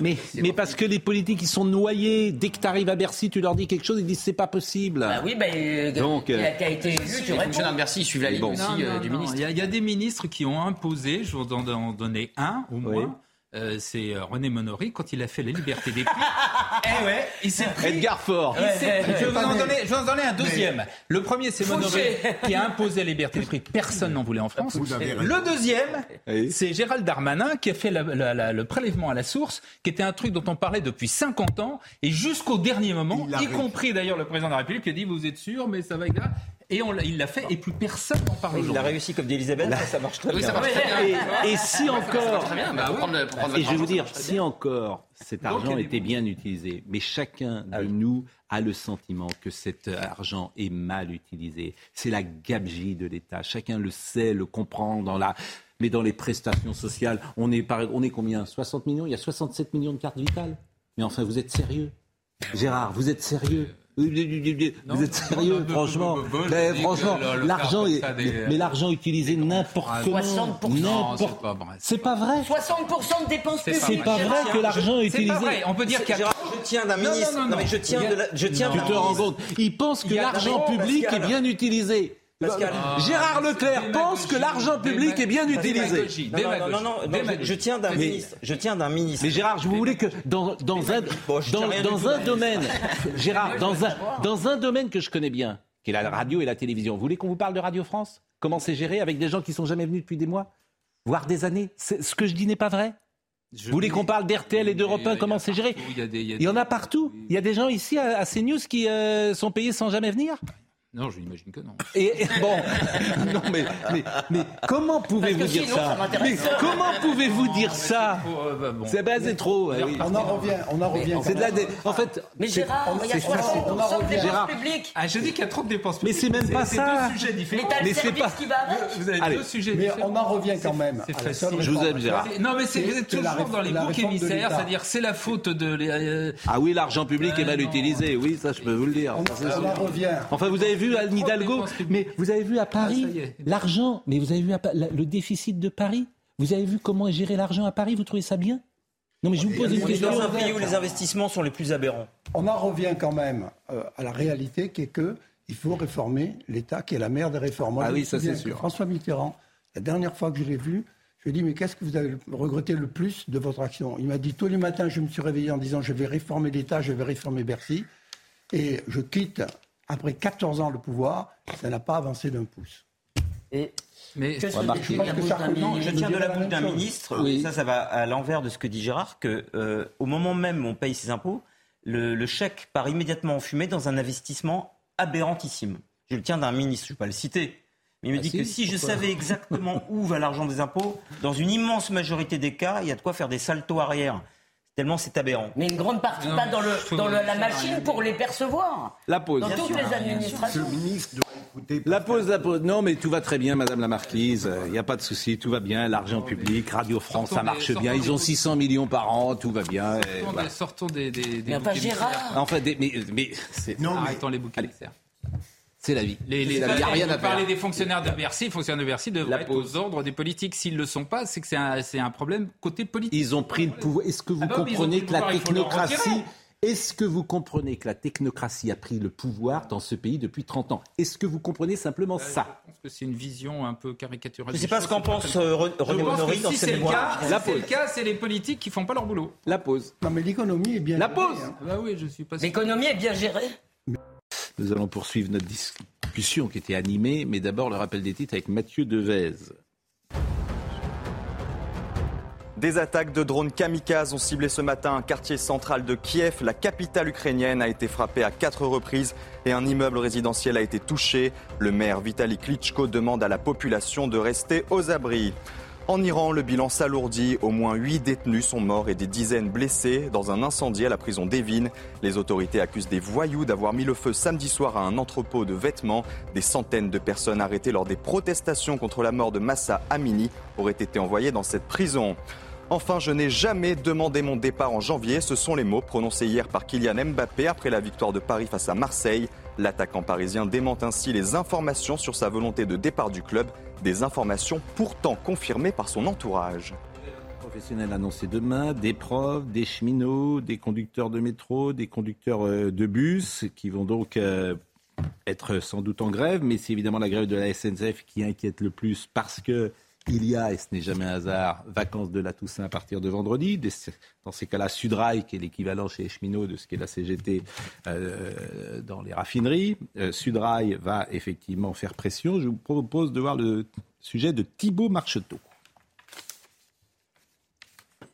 Mais, mais parce que les politiques, ils sont noyés. Dès que tu arrives à Bercy, tu leur dis quelque chose, ils disent c'est pas possible. Bah oui, bah, euh, Donc, euh, qui a été élu, tu Les fonctionnaires de Bercy suivent la ligne Bon. aussi Non, euh, non, du non. ministre. Il y, a, il y a des ministres qui ont imposé, je vais en en donner un au moins. Euh, c'est euh, René Monory quand il a fait la liberté des prix. <laughs> eh ouais, il s'est pris. Edgar Faure. Il s'est- Ouais, je, vais vous en donner, je vais vous en donner un deuxième. Le premier, c'est Monory qui a imposé la liberté des prix. Personne n'en voulait en France. Le deuxième, c'est Gérald Darmanin qui a fait la- la- la- le prélèvement à la source, qui était un truc dont on parlait depuis 50 ans et jusqu'au dernier moment, y compris d'ailleurs le président de la République qui a dit vous êtes sûr, mais ça va être là. Et on il l'a fait et plus personne n'en parle Il a réussi comme d'Elisabeth, ça, ça marche très Oui, bien. ça marche très bien. Et, et si encore, Très bien, bah, prendre, prendre et je vais vous dire, si encore cet Donc, argent était bien utilisé, mais chacun de nous a le sentiment que cet argent est mal utilisé. C'est la gabegie de l'État. Chacun le sait, le comprend dans la. Mais dans les prestations sociales, on est, par- on est combien? 60 millions? Il y a 67 millions de cartes vitales? Mais enfin, vous êtes sérieux? Gérard, vous êtes sérieux? Vous êtes sérieux, franchement. Mais que franchement, l'argent mais l'argent utilisé n'importe Ah, comment, 60%. Non, n'importe. c'est pas vrai. C'est pas vrai. 60% de dépenses publiques. C'est pas vrai que l'argent est C'est utilisé. pas vrai. On peut dire qu'il y a tiens d'un ministre. non, non, Non, non. mais je tiens a- de la- je tiens Tu te rends compte Il pense que l'argent public est bien utilisé. Pascal. Gérard Leclerc pense que l'argent public est bien utilisé. Non, non, non, non, non, non, je, je tiens d'un ministre. Je tiens d'un ministre. Mais Gérard, je vous voulais que dans, dans un, Bon, dans, dans un domaine, <laughs> Gérard, dans un, dans un domaine que je connais bien, qui est la radio et la télévision, vous voulez qu'on vous parle de Radio France? Comment c'est géré avec des gens qui sont jamais venus depuis des mois, voire des années? C'est- Ce que je dis n'est pas vrai? Je- Vous voulez qu'on parle d'RTL et d'Europe Il y a- 1, il y a comment c'est géré il y en a partout. Il y a des gens ici à, à CNews qui euh, sont payés sans jamais venir? Non, je n'imagine que non. Et, et bon, <laughs> non mais, mais, mais comment pouvez-vous dire sinon, ça Mais comment pouvez-vous dire ça Pour, euh, bah, bon. C'est c'est trop. oui. On en revient, on en revient. C'est de la. dé- En fait, Mais c'est- Gérard, il y a c'est- 60% de Gérard. dépenses publiques. Ah, je dis qu'il y a trop de dépenses. Mais c'est même pas C'est ça. deux sujets différents. Mais c'est pas- qui va avec. Vous avez Allez. deux sujets Mais on en revient quand même c'est facile. Je vous aime, Gérard. Non, mais c'est, vous êtes C'est toujours dans les boucs émissaires, c'est-à-dire c'est la faute de. les- euh, Ah oui, l'argent public est mal utilisé. Oui, ça je peux vous le dire. On, c'est en revient. Enfin, vous avez vu Anne Hidalgo, dépenses publiques. mais vous avez vu à Paris Ah, est. l'argent, mais vous avez vu à Pa- la- le déficit de Paris? Vous avez vu comment est géré l'argent à Paris? Vous trouvez ça bien? Non, mais je vous pose une On est question. dans un pays où les investissements sont les plus aberrants. On en revient quand même euh, à la réalité qui est que il faut réformer l'État qui est la mère des réformes. Ah oui, ça, c'est sûr. François Mitterrand, la dernière fois que je l'ai vu, je lui ai dit mais qu'est-ce que vous avez regretté le plus de votre action? Il m'a dit tous les matins je me suis réveillé en disant je vais réformer l'État, je vais réformer Bercy, et je quitte après 14 ans le pouvoir, ça n'a pas avancé d'un pouce. Et Mais que Non, ministre Je tiens de la bouche d'un ministre, Oui. ça, ça va à l'envers de ce que dit Gérard, que euh, au moment même où on paye ses impôts, le, le chèque part immédiatement en fumée dans un investissement aberrantissime. Je le tiens d'un ministre, je ne vais pas le citer. Mais il me Ah dit si, que si je savais exactement où va l'argent des impôts, dans une immense majorité des cas, il y a de quoi faire des saltos arrière. Tellement c'est aberrant. Mais une grande partie, pas dans, le, dans le- la machine pour les percevoir. La pause. Dans toutes les administrations. La pause, la pause. Non, mais tout va très bien, Madame la Marquise. Il n'y a pas de souci, tout va bien. L'argent public, Radio France, ça marche des- bien. Ils ont des- 600 millions par an, tout va bien. et Sortons voilà. des, sortons des, des, des Mais pas boucs Gérard. Enfin, des- mais, mais c'est Non, Arrêtons les boucs émissaires. C'est la vie. Les, les, la vie, il n'y a rien à vous parlez faire. des fonctionnaires de Bercy. Les fonctionnaires de Bercy devraient être aux ordres des politiques. S'ils ne le sont pas, c'est que c'est un, c'est un problème côté politique. Ils ont pris le pouvoir. Est-ce que vous Ah bah comprenez que la technocratie. Est-ce que vous comprenez que la technocratie a pris le pouvoir dans ce pays depuis 30 ans Est-ce que vous comprenez simplement ça Je pense que c'est une vision un peu caricaturale. Je ne sais pas ce qu'en c'est pense euh, René que dans si ses c'est le mémoires. cas, La si c'est pause. le cas, c'est les politiques qui font pas leur boulot. La pause. Non, mais l'économie est bien. La gérée, pause. hein. Ah Bah oui, je suis pas sûr. L'économie est bien gérée. Nous allons poursuivre notre discussion qui était animée, mais d'abord le rappel des titres avec Mathieu Devez. Des attaques de drones kamikazes ont ciblé ce matin un quartier central de Kiev. La capitale ukrainienne a été frappée à quatre reprises et un immeuble résidentiel a été touché. Le maire Vitaly Klitschko demande à la population de rester aux abris. En Iran, le bilan s'alourdit. Au moins huit détenus sont morts et des dizaines blessés dans un incendie à la prison d'Evin. Les autorités accusent des voyous d'avoir mis le feu samedi soir à un entrepôt de vêtements. Des centaines de personnes arrêtées lors des protestations contre la mort de Massa Amini auraient été envoyées dans cette prison. Enfin, je n'ai jamais demandé mon départ en janvier. Ce sont les mots prononcés hier par Kylian Mbappé après la victoire de Paris face à Marseille. L'attaquant parisien démente ainsi les informations sur sa volonté de départ du club, des informations pourtant confirmées par son entourage. Professionnels annoncés demain, des profs, des cheminots, des conducteurs de métro, des conducteurs euh, de bus qui vont donc euh, être sans doute en grève, mais c'est évidemment la grève de la SNCF qui inquiète le plus parce que il y a, et ce n'est jamais un hasard, vacances de la Toussaint à partir de vendredi. Dans ces cas-là, Sudrail, qui est l'équivalent chez les cheminots de ce qu'est la CGT euh, dans les raffineries. Euh, Sudrail va effectivement faire pression. Je vous propose de voir le sujet de Thibault Marcheteau.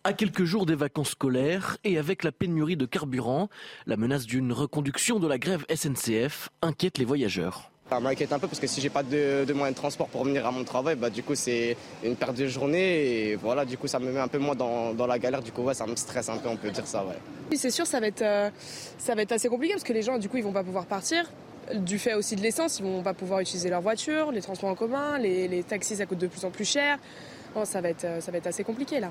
À quelques jours des vacances scolaires et avec la pénurie de carburant, la menace d'une reconduction de la grève SNCF inquiète les voyageurs. Ça m'inquiète un peu parce que si j'ai pas de, de moyen de transport pour venir à mon travail, bah, du coup c'est une perte de journée et voilà, du coup ça me met un peu moins dans, dans la galère, du coup ouais, ça me stresse un peu, on peut dire ça. Ouais. Oui, c'est sûr, ça va, être, euh, ça va être assez compliqué parce que les gens, du coup, ils vont pas pouvoir partir. Du fait aussi de l'essence, ils vont pas pouvoir utiliser leur voiture, les transports en commun, les, les taxis, ça coûte de plus en plus cher. Bon, ça, va être, euh, ça va être assez compliqué là.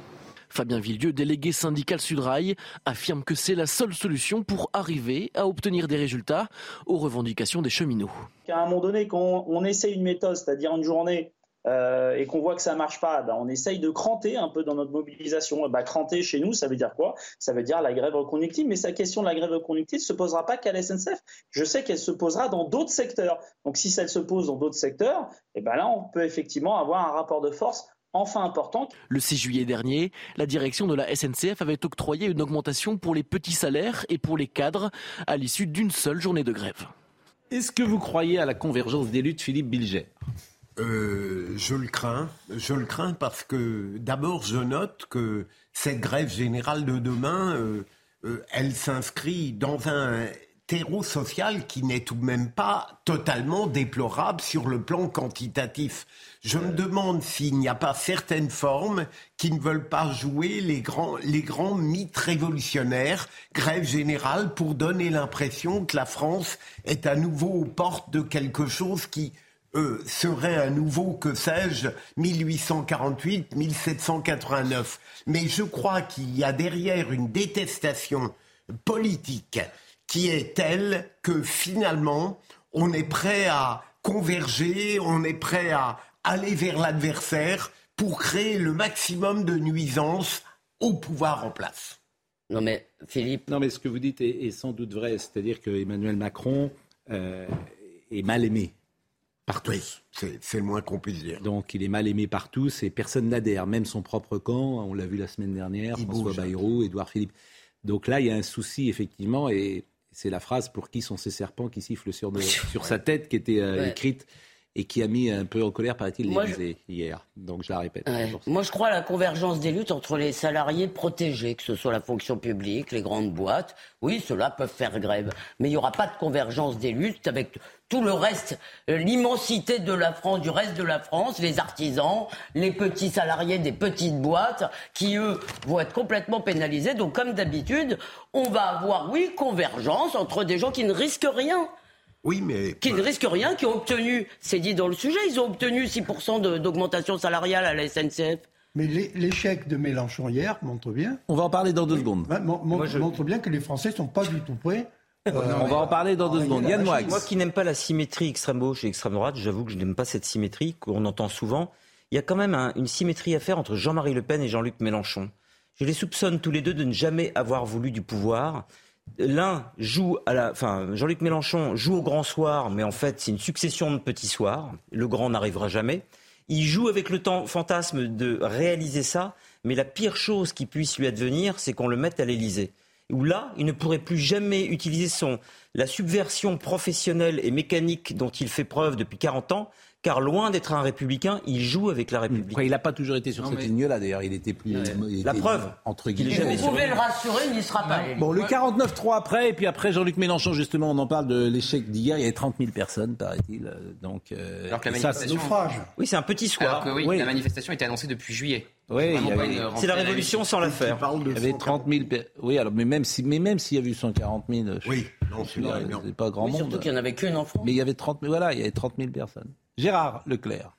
Fabien Villieu, délégué syndical Sudrail, affirme que c'est la seule solution pour arriver à obtenir des résultats aux revendications des cheminots. qu'à un moment donné, quand on essaye une méthode, c'est-à-dire une journée, euh, et qu'on voit que ça marche pas, ben, on essaye de cranter un peu dans notre mobilisation. Ben, cranter chez nous, ça veut dire quoi? Ça veut dire la grève reconductive, mais sa question de la grève reconductive ne se posera pas qu'à la SNCF. Je sais qu'elle se posera dans d'autres secteurs. Donc si ça se pose dans d'autres secteurs, et ben là, on peut effectivement avoir un rapport de force enfin important. Le 6 juillet dernier, la direction de la SNCF avait octroyé une augmentation pour les petits salaires et pour les cadres à l'issue d'une seule journée de grève. Est-ce que vous croyez à la convergence des luttes, Philippe Bilger? Euh, je le crains. Je le crains parce que d'abord, je note que cette grève générale de demain, euh, euh, elle s'inscrit dans un terreau social qui n'est tout de même pas totalement déplorable sur le plan quantitatif. Je me demande s'il n'y a pas certaines formes qui ne veulent pas jouer les grands, les grands mythes révolutionnaires, grève générale, pour donner l'impression que la France est à nouveau aux portes de quelque chose qui euh, serait un nouveau, que sais-je, 1848, 1789. Mais je crois qu'il y a derrière une détestation politique qui est telle que finalement, on est prêt à converger, on est prêt à aller vers l'adversaire pour créer le maximum de nuisances au pouvoir en place. Non mais Philippe. Non mais ce que vous dites est, est sans doute vrai, c'est-à-dire que Emmanuel Macron euh, est mal aimé par tous. c'est le moins qu'on puisse dire. Donc il est mal aimé par tous et personne n'adhère, même son propre camp. On l'a vu la semaine dernière, Il François bouge. Bayrou, Édouard Philippe. Donc là il y a un souci effectivement et c'est la phrase pour qui sont ces serpents qui sifflent sur, nos- <laughs> sur sa tête qui était euh, Ouais. écrite et qui a mis un peu en colère, paraît-il, l'Élysée hier. Donc je la répète. Ouais. Moi, je crois à la convergence des luttes entre les salariés protégés, que ce soit la fonction publique, les grandes boîtes. Oui, ceux-là peuvent faire grève. Mais il n'y aura pas de convergence des luttes avec tout le reste, euh, l'immensité de la France, du reste de la France, les artisans, les petits salariés des petites boîtes, qui, eux, vont être complètement pénalisés. Donc, comme d'habitude, on va avoir, oui, convergence entre des gens qui ne risquent rien. Oui, mais. Qui ne risquent rien, qui ont obtenu, c'est dit dans le sujet, ils ont obtenu 6% de- d'augmentation salariale à la SNCF. Mais l'é- l'échec de Mélenchon hier montre bien. On va en parler dans deux secondes. Mon- mon- montre bien que les Français sont pas du tout prêts. <laughs> euh, On va en parler dans deux secondes. Yann Moix. Moi qui n'aime pas la symétrie extrême gauche et extrême droite, j'avoue que je n'aime pas cette symétrie qu'on entend souvent. Il y a quand même un- une symétrie à faire entre Jean-Marie Le Pen et Jean-Luc Mélenchon. Je les soupçonne tous les deux de ne jamais avoir voulu du pouvoir. L'un joue à la, enfin, Jean-Luc Mélenchon joue au grand soir, mais en fait, c'est une succession de petits soirs. Le grand n'arrivera jamais. Il joue avec le temps fantasme de réaliser ça, mais la pire chose qui puisse lui advenir, c'est qu'on le mette à l'Élysée. Où là, il ne pourrait plus jamais utiliser son, la subversion professionnelle et mécanique dont il fait preuve depuis 40 ans, car loin d'être un républicain, il joue avec la République. Enfin, il n'a pas toujours été sur Non, cette mais- ligne-là, d'ailleurs. Il était plus. il La était, preuve Entre qu'il est guillemets. Vous pouvez le rassurer, il n'y sera pas. Bon, le 49-3 après, et puis après Jean-Luc Mélenchon, justement, on en parle de l'échec d'hier. Il y avait 30 000 personnes, paraît-il. euh, Donc, euh, Alors que la et ça, manifestation- Oui, c'est un petit soir. Alors que oui, la manifestation était annoncée depuis juillet. Oui, il avait- C'est la révolution sans la faire. Il y avait 30 000. pe- Oui, alors, mais même si, mais même s'il y a eu 140 000, je- Oui, non, c'est pas grand Mais monde. surtout qu'il n'y en avait qu'une en France. Mais il y avait 30 000, voilà, il y avait 30 000 personnes. Gérard Leclerc.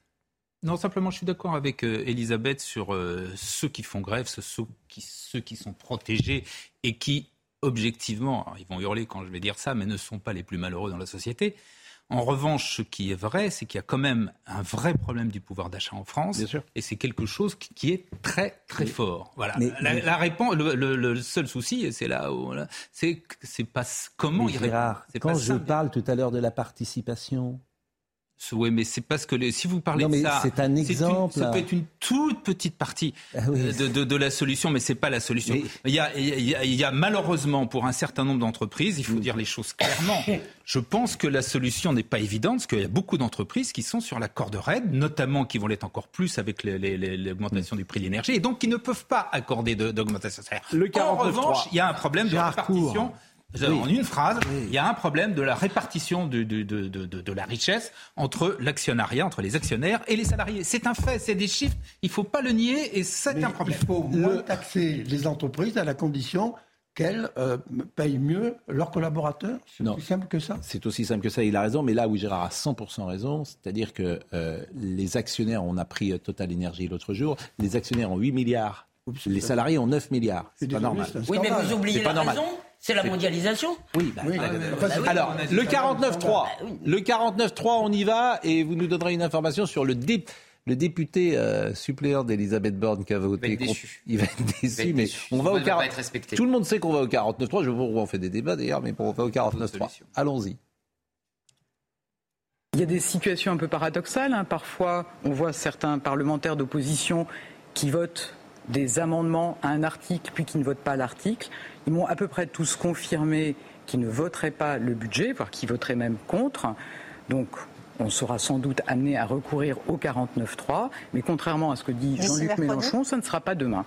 Non, simplement, je suis d'accord avec euh, Elisabeth sur euh, ceux qui font grève, ceux, qui, ceux qui sont protégés et qui, objectivement, alors, ils vont hurler quand je vais dire ça, mais ne sont pas les plus malheureux dans la société. En revanche, ce qui est vrai, c'est qu'il y a quand même un vrai problème du pouvoir d'achat en France. Bien sûr. Et c'est quelque chose qui, est très, très fort. Voilà. Mais- la, mais- la réponse, le, le- le seul souci, c'est là où, voilà, c'est pas comment il Gérard, répond. Quand pas je parle tout à l'heure de la participation, Oui, mais c'est parce que les- si vous parlez Non, mais de ça, c'est un une- exemple. ça peut être une toute petite partie Ah oui. euh, de, de- de la solution, mais c'est pas la solution. Il, y a, il, y a, il y a malheureusement pour un certain nombre d'entreprises, il faut dire les choses clairement. Je pense que la solution n'est pas évidente, parce qu'il y a beaucoup d'entreprises qui sont sur la corde raide, notamment qui vont l'être encore plus avec l'augmentation du prix de l'énergie, et donc qui ne peuvent pas accorder de- d'augmentation salaire. Le en 49.3. revanche, il y a un problème de répartition. En une phrase, il y a un problème de la répartition de, de, de, de, de- de la richesse entre l'actionnariat, entre les actionnaires et les salariés. C'est un fait, c'est des chiffres, il ne faut pas le nier et c'est un problème. Il faut moins taxer les entreprises à la condition qu'elles euh, payent mieux leurs collaborateurs. C'est aussi simple que ça. C'est aussi simple que ça, il a raison, mais là où Gérard a 100% raison, c'est-à-dire que euh, les actionnaires, on a pris euh, Total Energy l'autre jour, les actionnaires ont 8 milliards, les salariés ont 9 milliards. C'est pas normal. Oui, mais vous oubliez pas la normal. C'est la mondialisation Oui, bah, Oui, bah, bah, bah, oui. alors, le 49-3, le 49-3, on y va, et vous nous donnerez une information sur le, dé- le député euh, suppléant d'Elisabeth Borne qui a voté contre- déçu. Il va être déçu, Il va être mais on va au vote va 40 pas être respecté. Tout le monde sait qu'on va au 49-3, je vois pourquoi on fait des débats d'ailleurs, mais bon, on va au 49-3. Allons-y. Il y a des situations un peu paradoxales. hein. Parfois, on voit certains parlementaires d'opposition qui votent des amendements à un article, puis qui ne votent pas l'article. Ils m'ont à peu près tous confirmé qu'ils ne voteraient pas le budget, voire qu'ils voteraient même contre. Donc, on sera sans doute amené à recourir au 49-3. Mais contrairement à ce que dit Jean-Luc Mélenchon, ça ne sera pas demain.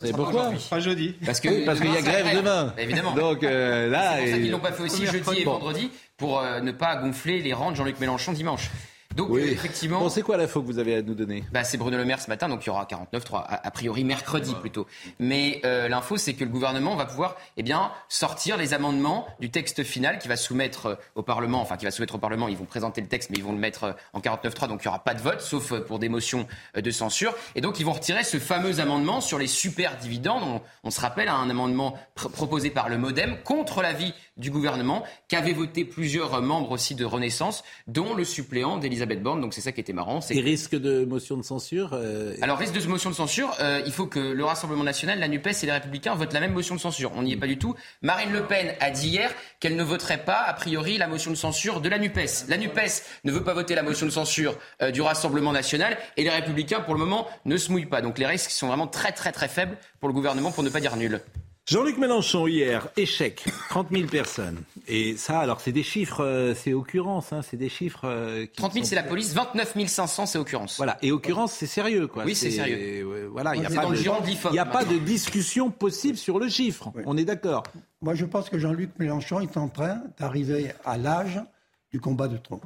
Vous savez pourquoi? Pas jeudi. Parce que Oui, parce qu'il y a grève demain. Évidemment. Donc euh, là, c'est pour ça qu'ils l'ont pas fait aussi jeudi et Bon. vendredi pour euh, ne pas gonfler les rangs de Jean-Luc Mélenchon dimanche. Donc Oui. euh, effectivement, Bon, c'est quoi l'info que vous avez à nous donner? Bah, c'est Bruno Le Maire ce matin, donc il y aura 49.3, a, a priori mercredi plutôt. Mais euh, l'info, c'est que le gouvernement va pouvoir eh bien, sortir les amendements du texte final qui va soumettre euh, au Parlement, enfin qui va soumettre au Parlement, ils vont présenter le texte, mais ils vont le mettre euh, en 49.3, donc il n'y aura pas de vote, sauf pour des motions de censure. Et donc ils vont retirer ce fameux amendement sur les super dividendes. On, on se rappelle un amendement pr- proposé par le MoDem contre l'avis du gouvernement, qu'avaient voté plusieurs membres aussi de Renaissance, dont le suppléant d'Elisabeth Borne. Donc c'est ça qui était marrant. Et risque de motion de censure euh, alors, risque de motion de censure, euh, il faut que le Rassemblement national, la NUPES et les Républicains votent la même motion de censure. On n'y est pas du tout. Marine Le Pen a dit hier qu'elle ne voterait pas, a priori, la motion de censure de la NUPES. La NUPES ne veut pas voter la motion de censure euh, du Rassemblement national et les Républicains, pour le moment, ne se mouillent pas. Donc les risques sont vraiment très très très faibles pour le gouvernement, pour ne pas dire nul. Jean-Luc Mélenchon, hier, échec, 30 000 personnes. Et ça, alors, c'est des chiffres, euh, c'est occurrence, hein, c'est des chiffres. euh, qui 30 000, sont- c'est la police. 29 500, c'est occurrence. Voilà, et occurrence, c'est sérieux, quoi. Oui, c'est sérieux. euh, voilà, il n'y a, C'est pas dans de, le giron de l'IFOP, il y a pas de discussion possible sur le chiffre. On est d'accord. Moi, je pense que Jean-Luc Mélenchon est en train d'arriver à l'âge du combat de tronc.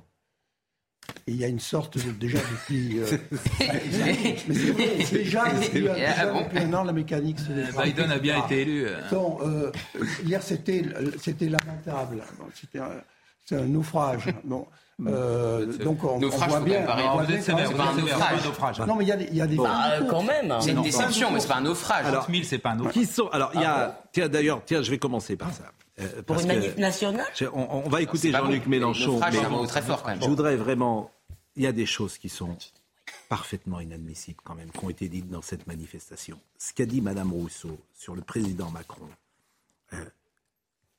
Et il y a une sorte de, déjà depuis. euh, <laughs> mais c'est vrai, déjà depuis, euh, Ah déjà depuis un an, la mécanique se défend, Biden a bien été élu. euh. Donc, euh, hier, c'était c'était lamentable. C'était un, c'est un naufrage. Bon. Euh, donc on, Naufrage, on voit bien. on voit C'est pas un naufrage. naufrage. Non, mais il y a des, il y a des Bah, quand même. C'est une déception, mais c'est pas un naufrage. Alors, 30 000, c'est pas un autre. Qui sont Alors, il y a. Ah Tiens, d'ailleurs, tiens, je vais commencer par ça. Euh, Pour une que- manif nationale Je- on, on va écouter Jean-Luc bon. Mélenchon. Mais très fort, quand même. Je voudrais vraiment. Il y a des choses qui sont parfaitement inadmissibles quand même, qui ont été dites dans cette manifestation. Ce qu'a dit Madame Rousseau sur le président Macron, euh,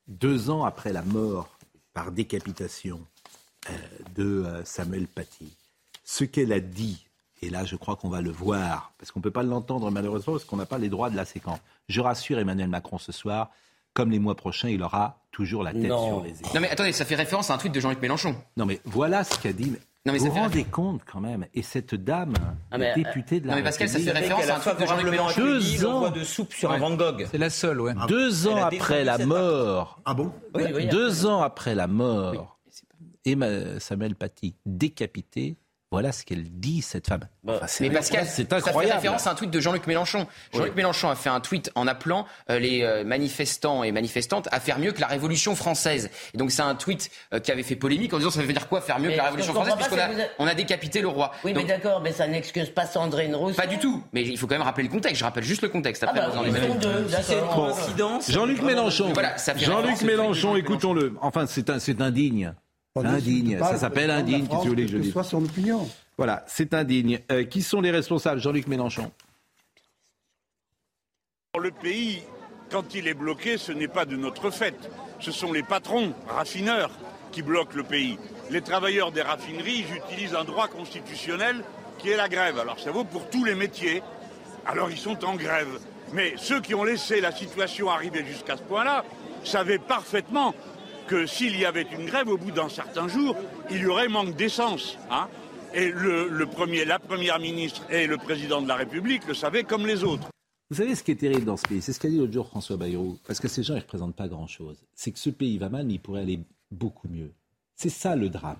deux ans après la mort par décapitation euh, de euh, Samuel Paty, ce qu'elle a dit, et là je crois qu'on va le voir, parce qu'on ne peut pas l'entendre malheureusement, parce qu'on n'a pas les droits de la séquence. Je rassure Emmanuel Macron ce soir, comme les mois prochains, il aura toujours la tête Non. sur les épaules. Non mais attendez, ça fait référence à un tweet de Jean-Luc Mélenchon. Non mais voilà ce qu'a dit. Non, mais vous vous fait rendez compte quand même Et cette dame, Ah, mais, députée de la non, mais Pascal, ça fait référence à un tweet de Jean-Luc Mélenchon. Deux ans, de soupe sur un Van Gogh. C'est la seule, ouais. deux ans après la mort, Ah bon deux ans après la mort, Emma- Samuel Paty décapité. Voilà ce qu'elle dit cette femme. Enfin, Mais Pascal, c'est ça fait incroyable. référence à un tweet de Jean-Luc Mélenchon. Jean-Luc Mélenchon a fait un tweet en appelant euh, les euh, manifestants et manifestantes à faire mieux que la Révolution française. Et donc c'est un tweet euh, qui avait fait polémique en disant ça veut dire quoi faire mieux Mais que la Révolution française puisqu'on a, vous on a décapité le roi. Oui, Donc, mais d'accord, mais ça n'excuse pas Sandrine Rousseau. pas du tout. Mais il faut quand même rappeler le contexte. Je rappelle juste le contexte. Après, Ah bah. Coïncidence. Jean-Luc Mélenchon. Voilà, Jean-Luc Mélenchon, écoutons-le. Enfin, c'est indigne. Indigne. Ça le s'appelle indigne. Qu'est-ce que France, vous voulez que je dise soit son opinion. Voilà, c'est indigne. Euh, qui sont les responsables, Jean-Luc Mélenchon Le pays, quand il est bloqué, ce n'est pas de notre fait. Ce sont les patrons, raffineurs, qui bloquent le pays. Les travailleurs des raffineries utilisent un droit constitutionnel qui est la grève. Alors ça vaut pour tous les métiers. Alors ils sont en grève. Mais ceux qui ont laissé la situation arriver jusqu'à ce point-là savaient parfaitement que s'il y avait une grève, au bout d'un certain jour, il y aurait manque d'essence. hein. et le, premier, la première ministre et le président de la République le savaient comme les autres. Vous savez ce qui est terrible dans ce pays C'est ce qu'a dit l'autre jour François Bayrou. Parce que ces gens, ils ne représentent pas grand-chose. C'est que ce pays va mal, mais il pourrait aller beaucoup mieux. C'est ça le drame.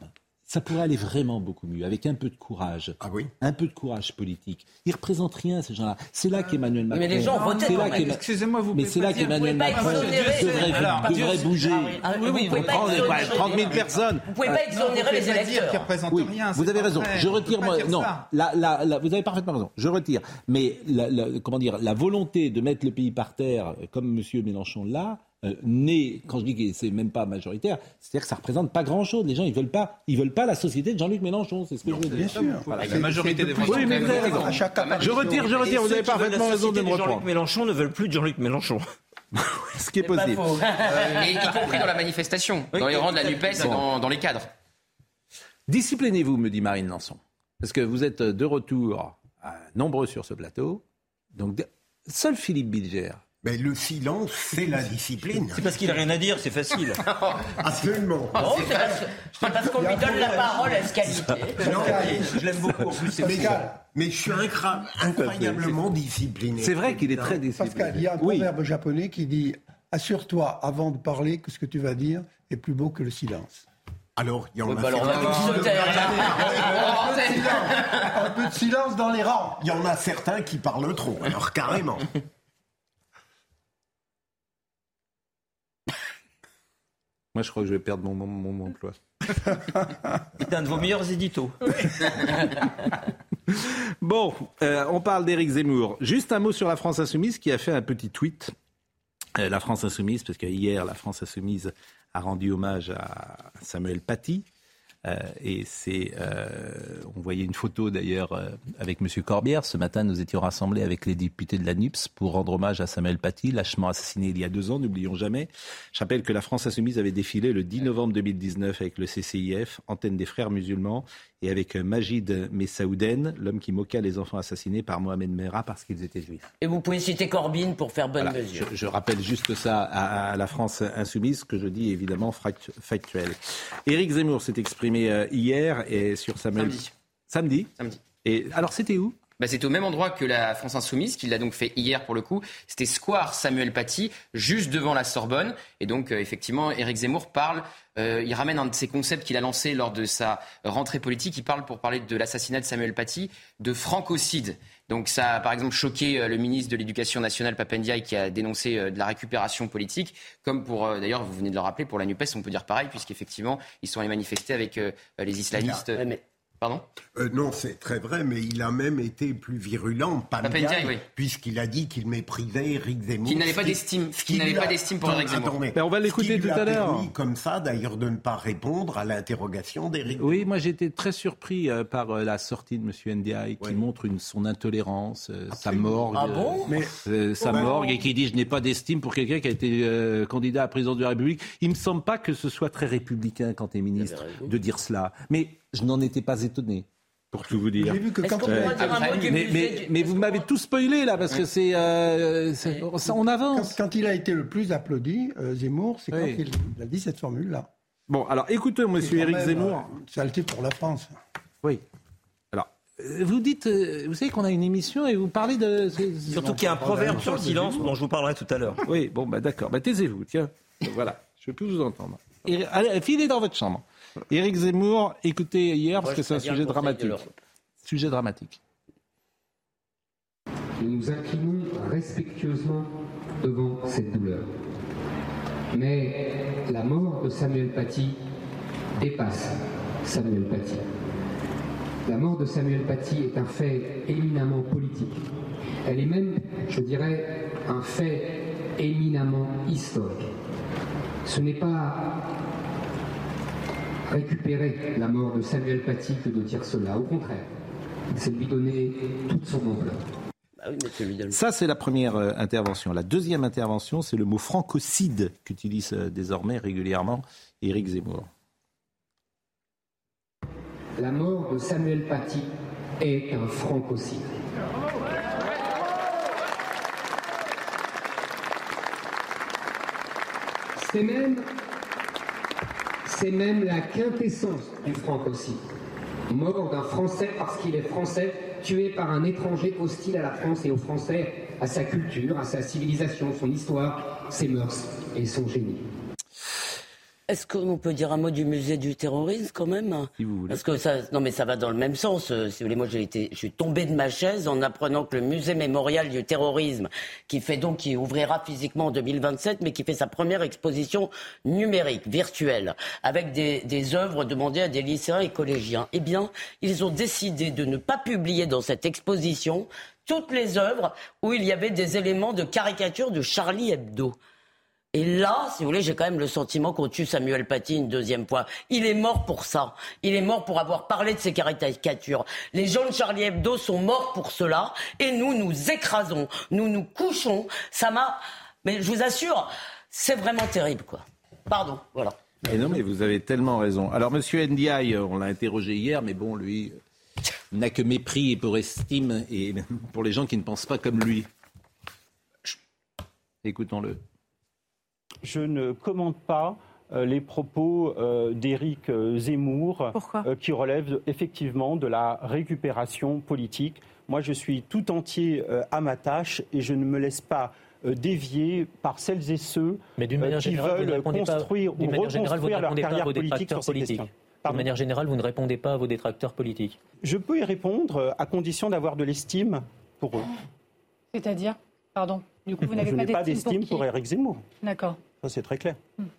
Ça pourrait aller vraiment beaucoup mieux, avec un peu de courage. Ah oui? Un peu de courage politique. Ils ne représentent rien, ces gens-là. C'est là qu'Emmanuel Macron. Mais les gens quand là Excusez-moi, vous Mais c'est là dire- qu'Emmanuel Macron devrait, Alors, devrait Dieu- bouger. Ah, Oui, oui, vous pouvez vous pas Prendre exonérer- 30 000 personnes. Vous pouvez pas exonérer les électeurs. Oui, vous avez raison. Je retire moi. Non, la, la, la- vous avez parfaitement raison. Je retire. Mais la, la- comment dire, la volonté de mettre le pays par terre, euh, comme M. Mélenchon l'a, euh, n'est, quand je dis que c'est même pas majoritaire, c'est-à-dire que ça représente pas grand-chose. Les gens, ils veulent pas, ils veulent pas la société de Jean-Luc Mélenchon. C'est ce que je veux dire. Bien sûr. Voilà, la majorité des Oui, mais vous avez raison. À chaque Je retire, je retire. Vous avez parfaitement raison de me Jean-Luc reprendre. Mélenchon ne veulent plus de Jean-Luc Mélenchon. <laughs> Ce qui est possible. Et y compris dans la manifestation, dans les rangs de la NUPES et dans, dans les cadres. Disciplinez-vous, me dit Marine Lançon. Parce que vous êtes de retour euh, nombreux sur ce plateau. Donc, seul Philippe Bilger. Mais le silence, c'est la discipline. C'est parce qu'il a rien à dire, c'est facile. <laughs> Absolument. Non, c'est parce, qu'on lui donne la parole à ce qualité. Non, Je l'aime beaucoup. En plus, c'est mais, mais je suis incra- incroyablement discipliné. C'est vrai qu'il est très discipliné. Pascal, il y a un Oui. proverbe japonais qui dit Assure-toi avant de parler que ce que tu vas dire est plus beau que le silence. Alors, il y en a bah. <laughs> Un peu de silence dans les rangs. Il y en a certains qui parlent trop, alors carrément. Moi, je crois que je vais perdre mon, mon, mon emploi. <laughs> C'est un de vos meilleurs éditos. <laughs> Bon, euh, on parle d'Éric Zemmour. Juste un mot sur la France Insoumise qui a fait un petit tweet. Euh, la France Insoumise, parce que hier, la France Insoumise a rendu hommage à Samuel Paty. Euh, et c'est, euh, on voyait une photo d'ailleurs euh, avec Monsieur Corbière. Ce matin, nous étions rassemblés avec les députés de la NUPS pour rendre hommage à Samuel Paty, lâchement assassiné il y a deux ans. N'oublions jamais. Je rappelle que la France Insoumise avait défilé le 10 novembre 2019 avec le CCIF, antenne des frères musulmans. Et avec euh, Majid Messaouden, l'homme qui moqua les enfants assassinés par Mohamed Merah parce qu'ils étaient juifs. Et vous pouvez citer Corbyn pour faire bonne Voilà, mesure. je, je rappelle juste ça à, à la France insoumise, que je dis évidemment factuel. Éric Zemmour s'est exprimé euh, hier et sur Samuel. Samedi. Samedi. Samedi. Et alors c'était où? Bah, c'est au même endroit que la France Insoumise, qu'il l'a donc fait hier pour le coup. C'était Square Samuel Paty, juste devant la Sorbonne. Et donc, euh, effectivement, Éric Zemmour parle, euh, il ramène un de ses concepts qu'il a lancé lors de sa rentrée politique. Il parle, pour parler de l'assassinat de Samuel Paty, de francocide. Donc, ça a par exemple choqué euh, le ministre de l'Éducation nationale, Papendiaï, qui a dénoncé de la récupération politique. Comme pour, d'ailleurs, vous venez de le rappeler, pour la NUPES, on peut dire pareil, puisqu'effectivement, ils sont allés manifester avec les islamistes. Pardon Euh, non, c'est très vrai, mais il a même été plus virulent, oui. puisqu'il a dit qu'il méprisait Éric Zemmour. Qu'il n'avait Ce pas d'estime, qu'il qui n'avait pas d'estime pour Éric Zemmour. attendez. Ben, on va l'écouter tout à l'heure. permis, comme ça, d'ailleurs, de ne pas répondre à l'interrogation d'Éric Oui, moi j'ai été très surpris euh, par euh, la sortie de M. Ndiaye qui montre une, son intolérance, euh, sa morgue, Ah bon euh, sa morgue et qui dit je n'ai pas d'estime pour quelqu'un qui a été euh, candidat à président de la République. Il me semble pas que ce soit très républicain quand tu es ministre de dire cela, mais je n'en étais pas étonné. Pour tout vous dire. J'ai vu que quand mot du mais, vous m'avez tout spoilé là parce que c'est, euh, on avance. quand il a été le plus applaudi, euh, Zemmour, c'est Oui. quand il, il a dit cette formule-là. Bon, alors écoutez, Monsieur Éric Zemmour. euh, Ça a été pour la France. Oui. Alors, euh, vous dites, euh, vous savez qu'on a une émission et vous parlez de. Surtout qu'il y a un proverbe sur le silence dont je vous parlerai tout à l'heure. Oui, bon, bah d'accord. Bah taisez-vous, tiens. voilà, je peux plus vous entendre. Et- allez, filez dans votre chambre. Éric Zemmour, écoutez hier, parce que c'est un sujet dramatique. Sujet dramatique. Nous nous inclinons respectueusement devant cette douleur. Mais la mort de Samuel Paty dépasse Samuel Paty. La mort de Samuel Paty est un fait éminemment politique. Elle est même, je dirais, un fait éminemment historique. Ce n'est pas récupérer la mort de Samuel Paty que de dire cela. Au contraire, c'est lui donner toute son ampleur. Bah Ça, c'est la première euh, intervention. La deuxième intervention, c'est le mot francocide qu'utilise euh, désormais régulièrement Éric Zemmour. La mort de Samuel Paty est un francocide. C'est même, c'est même la quintessence du francocide. Mort d'un Français parce qu'il est Français, tué par un étranger hostile à la France et aux Français, à sa culture, à sa civilisation, son histoire, ses mœurs et son génie. Est-ce qu'on peut dire un mot du musée du terrorisme quand même Si vous voulez. Parce que ça, non mais ça va dans le même sens. euh, Si vous voulez, moi j'ai été, je suis tombé de ma chaise en apprenant que le musée mémorial du terrorisme, qui fait donc, qui ouvrira physiquement en 2027, mais qui fait sa première exposition numérique, virtuelle, avec des, des œuvres demandées à des lycéens et collégiens. Eh bien, ils ont décidé de ne pas publier dans cette exposition toutes les œuvres où il y avait des éléments de caricature de Charlie Hebdo. Et là, si vous voulez, j'ai quand même le sentiment qu'on tue Samuel Paty une deuxième fois. Il est mort pour ça. Il est mort pour avoir parlé de ces caricatures. Les gens de Charlie Hebdo sont morts pour cela. Et nous, nous écrasons. Nous nous couchons. Ça m'a... Mais je vous assure, c'est vraiment terrible, quoi. Pardon, voilà. Et non, mais vous avez tellement raison. Alors, Monsieur Ndiaye, on l'a interrogé hier, mais bon, lui euh, n'a que mépris et pour estime et <laughs> pour les gens qui ne pensent pas comme lui. Écoutons-le. Je ne commente pas euh, les propos euh, d'Éric euh, Zemmour euh, qui relèvent effectivement de la récupération politique. Moi, je suis tout entier euh, à ma tâche et je ne me laisse pas euh, dévier par celles et ceux Mais euh, qui générale, veulent pas- construire d'une ou manière générale, reconstruire leur pas carrière vos politique sur ces questions. De manière générale, vous ne répondez pas à vos détracteurs politiques. Je peux y répondre à condition d'avoir de l'estime pour eux. C'est-à-dire? Pardon. Du coup, vous n'avez je pas n'ai pas d'estime pour pour Éric Zemmour. D'accord. C'est très clair.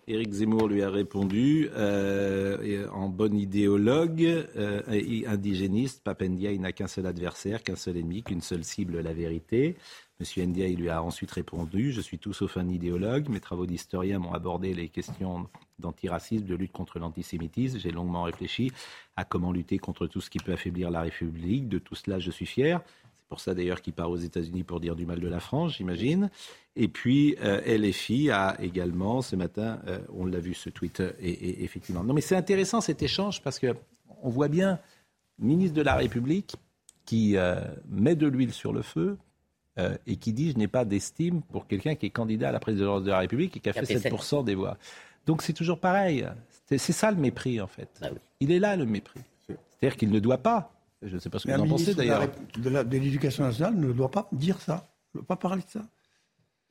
Éric Zemmour lui a répondu euh, en bon idéologue, euh, indigéniste, Papendiaï n'a qu'un seul adversaire, qu'un seul ennemi, qu'une seule cible, la vérité. Monsieur Ndiaye lui a ensuite répondu Je suis tout sauf un idéologue. Mes travaux d'historien m'ont abordé les questions d'antiracisme, de lutte contre l'antisémitisme. J'ai longuement réfléchi à comment lutter contre tout ce qui peut affaiblir la République. De tout cela, je suis fier. Pour ça d'ailleurs qu'il part aux États-Unis pour dire du mal de la France, j'imagine. Et puis euh, LFI a également ce matin, euh, on l'a vu ce tweet, euh, et, et effectivement. Non, mais c'est intéressant cet échange parce que on voit bien ministre de la République qui euh, met de l'huile sur le feu euh, et qui dit je n'ai pas d'estime pour quelqu'un qui est candidat à la présidence de la République et qui a fait 7% des voix. Donc c'est toujours pareil. C'est c'est ça le mépris en fait. Bah Il est là le mépris. C'est-à-dire qu'il ne doit pas. Je ne sais pas ce que Mais vous en pensez d'ailleurs. De l'éducation nationale ne doit pas dire ça. Ne doit pas parler de ça.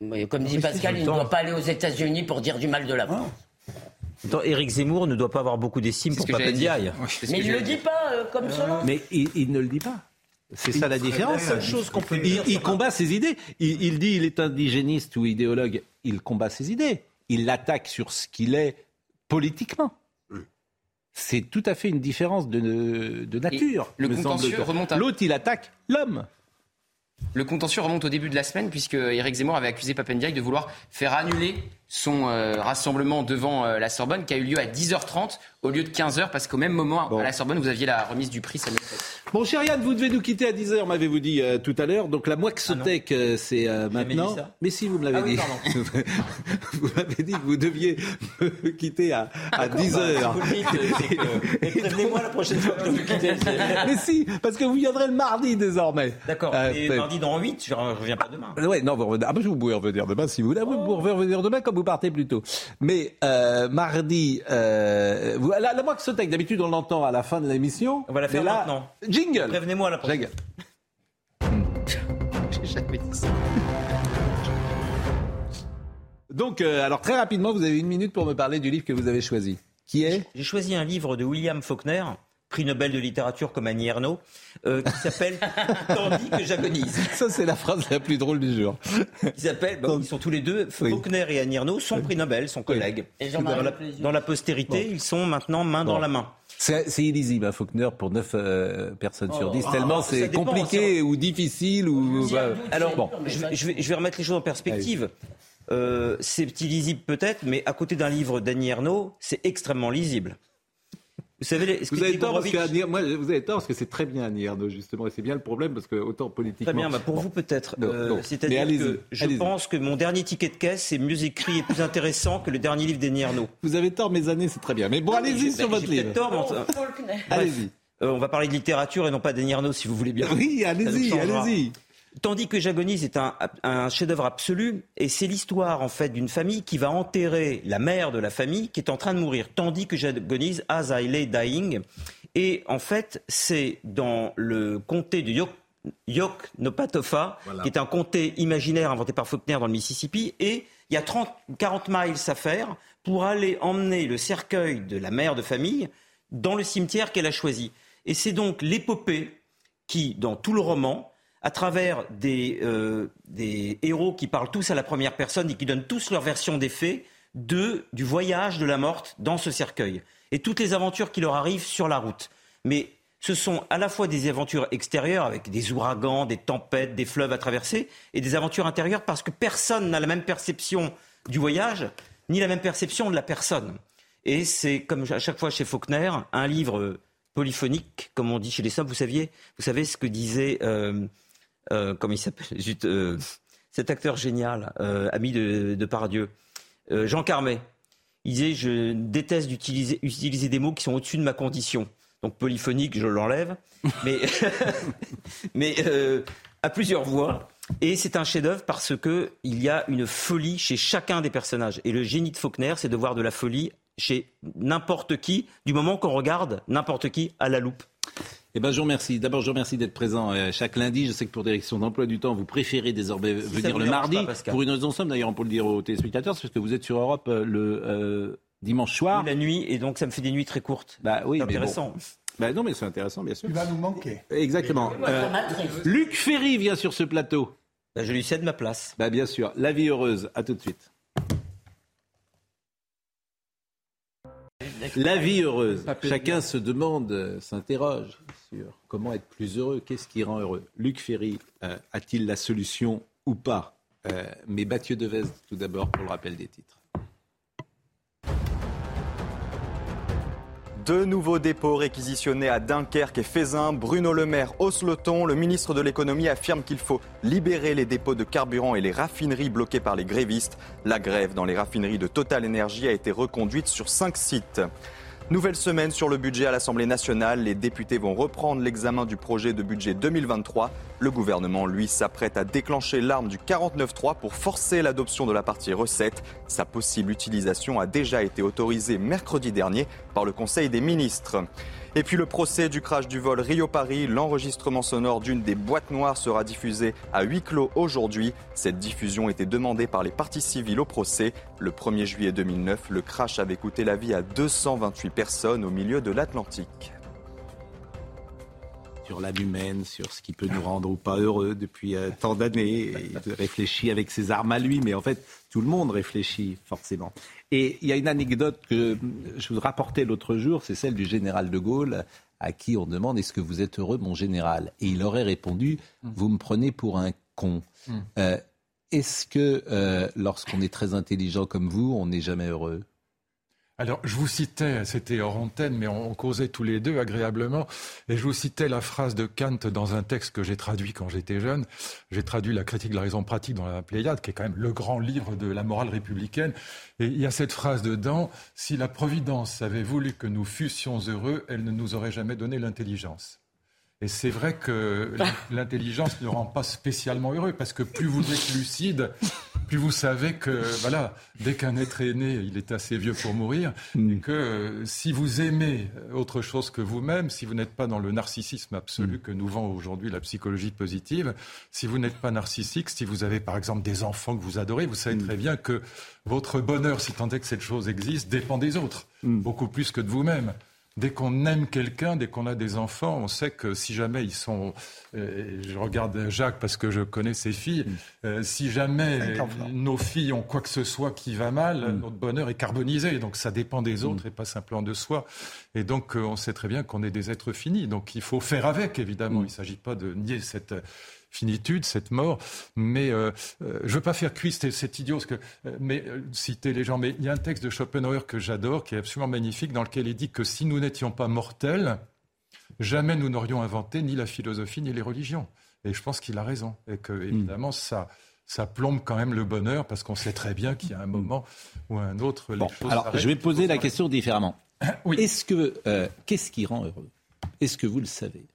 Oui, comme dit Pascal, il ne doit pas aller aux États-Unis pour dire du mal de la France. Attends, Éric Zemmour ne doit pas avoir beaucoup d'estime pour. Papendiaï. Oui, c'est ce Mais il j'allais le dit pas, euh, comme ça. Mais il, il ne le dit pas. C'est ça la différence. la seule chose qu'on peut il, dire il combat ses idées. Il, il dit il est indigéniste ou idéologue. Il combat ses idées. Il l'attaque sur ce qu'il est politiquement. C'est tout à fait une différence de, de nature. le contentieux remonte à- L'autre, il attaque l'homme. Le contentieux remonte au début de la semaine puisque Éric Zemmour avait accusé Papendiaï de vouloir faire annuler son euh, rassemblement devant euh, la Sorbonne qui a eu lieu à 10h30 au lieu de 15h parce qu'au même moment à la Sorbonne vous aviez la remise du prix Samuel. Bon, cher Yann, vous devez nous quitter à 10h, m'avez-vous dit euh, tout à l'heure. Donc la Moixotech, euh, c'est euh, maintenant. dit ça Mais si, vous me l'avez Ah oui, dit. <laughs> vous m'avez dit que vous deviez me quitter à, à 10h. Bah, prévenez-moi <laughs> la prochaine fois que vous quitter. <laughs> Mais si, parce que vous viendrez le mardi désormais. D'accord. Euh, Et mardi dans 8, je ne reviens pas demain. Ouais, non, vous revenez- ah, bah, vous pouvez revenir demain si vous voulez. Ah, Vous pouvez revenir demain comme vous partez plus tôt. Mais euh, mardi, euh, vous, la, la Moixotech, d'habitude on l'entend à la fin de l'émission. On va la faire là, maintenant. Jingle. Prévenez-moi la prochaine. Jingle. <laughs> J'ai jamais dit ça. Donc, euh, alors très rapidement, vous avez une minute pour me parler du livre que vous avez choisi. Qui est? J'ai choisi un livre de William Faulkner, prix Nobel de littérature comme Annie Ernaux, euh, qui s'appelle <laughs> Tandis que j'agonise. Ça, c'est la phrase la plus drôle du jour. Qui s'appelle, bah, ils sont tous les deux, Faulkner et Annie Ernaux sont prix Nobel, sont collègues. Et dans, la, dans la postérité, ils sont maintenant main dans la main. C'est illisible, hein, Faulkner, pour 9 personnes sur Oh, 10, ah, tellement ça c'est dépend, compliqué ou difficile. ou bah, Alors, bon. je, vais- je vais, je vais remettre les choses en perspective. Euh, c'est illisible peut-être, mais à côté d'un livre d'Annie Ernaux, c'est extrêmement lisible. Vous savez, ce que Vous avez tort parce que moi, vous avez tort parce que c'est très bien Annie Ernaux justement et c'est bien le problème parce que autant politiquement. Très bien, bah pour vous peut-être. Euh, C'est-à-dire que je pense que mon dernier ticket de caisse est mieux écrit et plus intéressant que le dernier livre d'Annie Ernaux. Vous avez tort, mes années, c'est très bien. Mais bon, mais allez-y sur bah, votre livre. tort. Allez-y. Euh, on va parler de littérature et non pas d'Annie Ernaux, si vous voulez bien. Oui, allez-y, allez-y. Tandis que J'agonise est un, un chef-d'œuvre absolu, et c'est l'histoire en fait d'une famille qui va enterrer la mère de la famille qui est en train de mourir. Tandis que J'agonise, As I Lay Dying, et en fait c'est dans le comté de Yok, Voilà. qui est un comté imaginaire inventé par Faulkner dans le Mississippi, et il y a 30, 40 miles à faire pour aller emmener le cercueil de la mère de famille dans le cimetière qu'elle a choisi. Et c'est donc l'épopée qui, dans tout le roman, à travers des, euh, des héros qui parlent tous à la première personne et qui donnent tous leur version des faits, de, du voyage de la morte dans ce cercueil. Et toutes les aventures qui leur arrivent sur la route. Mais ce sont à la fois des aventures extérieures avec des ouragans, des tempêtes, des fleuves à traverser, et des aventures intérieures parce que personne n'a la même perception du voyage, ni la même perception de la personne. Et c'est comme à chaque fois chez Faulkner, un livre polyphonique, comme on dit chez les Sobres. Vous saviez, vous savez ce que disait, euh, euh, comment il s'appelle, <laughs> euh, cet acteur génial, euh, ami de, de Pardieu, euh, Jean Carmet. Il disait, je déteste d'utiliser utiliser des mots qui sont au-dessus de ma condition. Donc polyphonique, je l'enlève, <laughs> mais, <laughs> mais à plusieurs voix. Et c'est un chef-d'œuvre parce que il y a une folie chez chacun des personnages. Et le génie de Faulkner, c'est de voir de la folie chez n'importe qui, du moment qu'on regarde n'importe qui à la loupe. Eh ben, je vous remercie. D'abord, je vous remercie d'être présent euh, chaque lundi. Je sais que pour des questions d'emploi du temps, vous préférez désormais venir le mardi. pas, pour une raison simple, d'ailleurs, on peut le dire aux téléspectateurs, c'est parce que vous êtes sur Europe euh, le euh, dimanche soir. La nuit, et donc ça me fait des nuits très courtes. Bah oui, C'est mais bon. intéressant. Bah non, mais c'est intéressant, bien sûr. Tu vas nous manquer. Exactement. Euh. Luc Ferry vient sur ce plateau. Bah, je lui cède ma place. Bah bien sûr. La vie heureuse. À tout de suite. La vie heureuse. Chacun se demande, s'interroge comment être plus heureux, qu'est-ce qui rend heureux? Luc Ferry euh, a-t-il la solution ou pas? Euh, Mais Mathieu Devez, tout d'abord, pour le rappel des titres. Deux nouveaux dépôts réquisitionnés à Dunkerque et Fézin. Bruno Le Maire hausse le ton. Le ministre de l'économie affirme qu'il faut libérer les dépôts de carburant et les raffineries bloquées par les grévistes. La grève dans les raffineries de Total Energy a été reconduite sur cinq sites. Nouvelle semaine sur le budget à l'Assemblée nationale. Les députés vont reprendre l'examen du projet de budget 2023. Le gouvernement, lui, s'apprête à déclencher l'arme du 49.3 pour forcer l'adoption de la partie recette. Sa possible utilisation a déjà été autorisée mercredi dernier par le Conseil des ministres. Et puis le procès du crash du vol Rio-Paris, l'enregistrement sonore d'une des boîtes noires sera diffusé à huis clos aujourd'hui. Cette diffusion était demandée par les parties civiles au procès. Le 1er juillet 2009, le crash avait coûté la vie à 228 personnes au milieu de l'Atlantique sur l'âme humaine, sur ce qui peut nous rendre ou pas heureux depuis euh, tant d'années. Il réfléchit avec ses armes à lui, mais en fait, tout le monde réfléchit forcément. Et il y a une anecdote que je vous rapportais l'autre jour, c'est celle du général de Gaulle, à qui on demande Est-ce que vous êtes heureux, mon général? Et il aurait répondu Vous me prenez pour un con. Mm. Euh, est-ce que euh, lorsqu'on est très intelligent comme vous, on n'est jamais heureux? Alors, je vous citais, c'était hors antenne, mais on, causait tous les deux agréablement, et je vous citais la phrase de Kant dans un texte que j'ai traduit quand j'étais jeune. J'ai traduit la critique de la raison pratique dans la Pléiade, qui est quand même le grand livre de la morale républicaine. Et il y a cette phrase dedans, si la Providence avait voulu que nous fussions heureux, elle ne nous aurait jamais donné l'intelligence. Et c'est vrai que l'intelligence ne rend pas spécialement heureux, parce que plus vous êtes lucide, plus vous savez que, voilà, dès qu'un être est né, il est assez vieux pour mourir, mm. et que euh, si vous aimez autre chose que vous-même, si vous n'êtes pas dans le narcissisme absolu mm. que nous vend aujourd'hui la psychologie positive, si vous n'êtes pas narcissique, si vous avez par exemple des enfants que vous adorez, vous savez mm. très bien que votre bonheur, si tant est que cette chose existe, dépend des autres, beaucoup plus que de vous-même. Dès qu'on aime quelqu'un, dès qu'on a des enfants, on sait que si jamais ils sont, euh, je regarde Jacques parce que je connais ses filles, mm. euh, si jamais nos filles ont quoi que ce soit qui va mal, mm. notre bonheur est carbonisé. Donc ça dépend des autres mm. et pas simplement de soi. Et donc euh, on sait très bien qu'on est des êtres finis. Donc il faut faire avec, évidemment. Il ne s'agit pas de nier cette finitude, cette mort. Mais euh, euh, je ne veux pas faire cuisse, c'est idiot, que, euh, mais citer les gens. Mais il y a un texte de Schopenhauer que j'adore, qui est absolument magnifique, dans lequel il dit que si nous n'étions pas mortels, jamais nous n'aurions inventé ni la philosophie ni les religions. Et je pense qu'il a raison. Et que, hmm. évidemment, ça ça plombe quand même le bonheur parce qu'on sait très bien qu'il y a un moment ou un autre. Les alors, je vais poser la question différemment. oui. Est-ce que qu'est-ce qui rend heureux? Est-ce que vous le savez?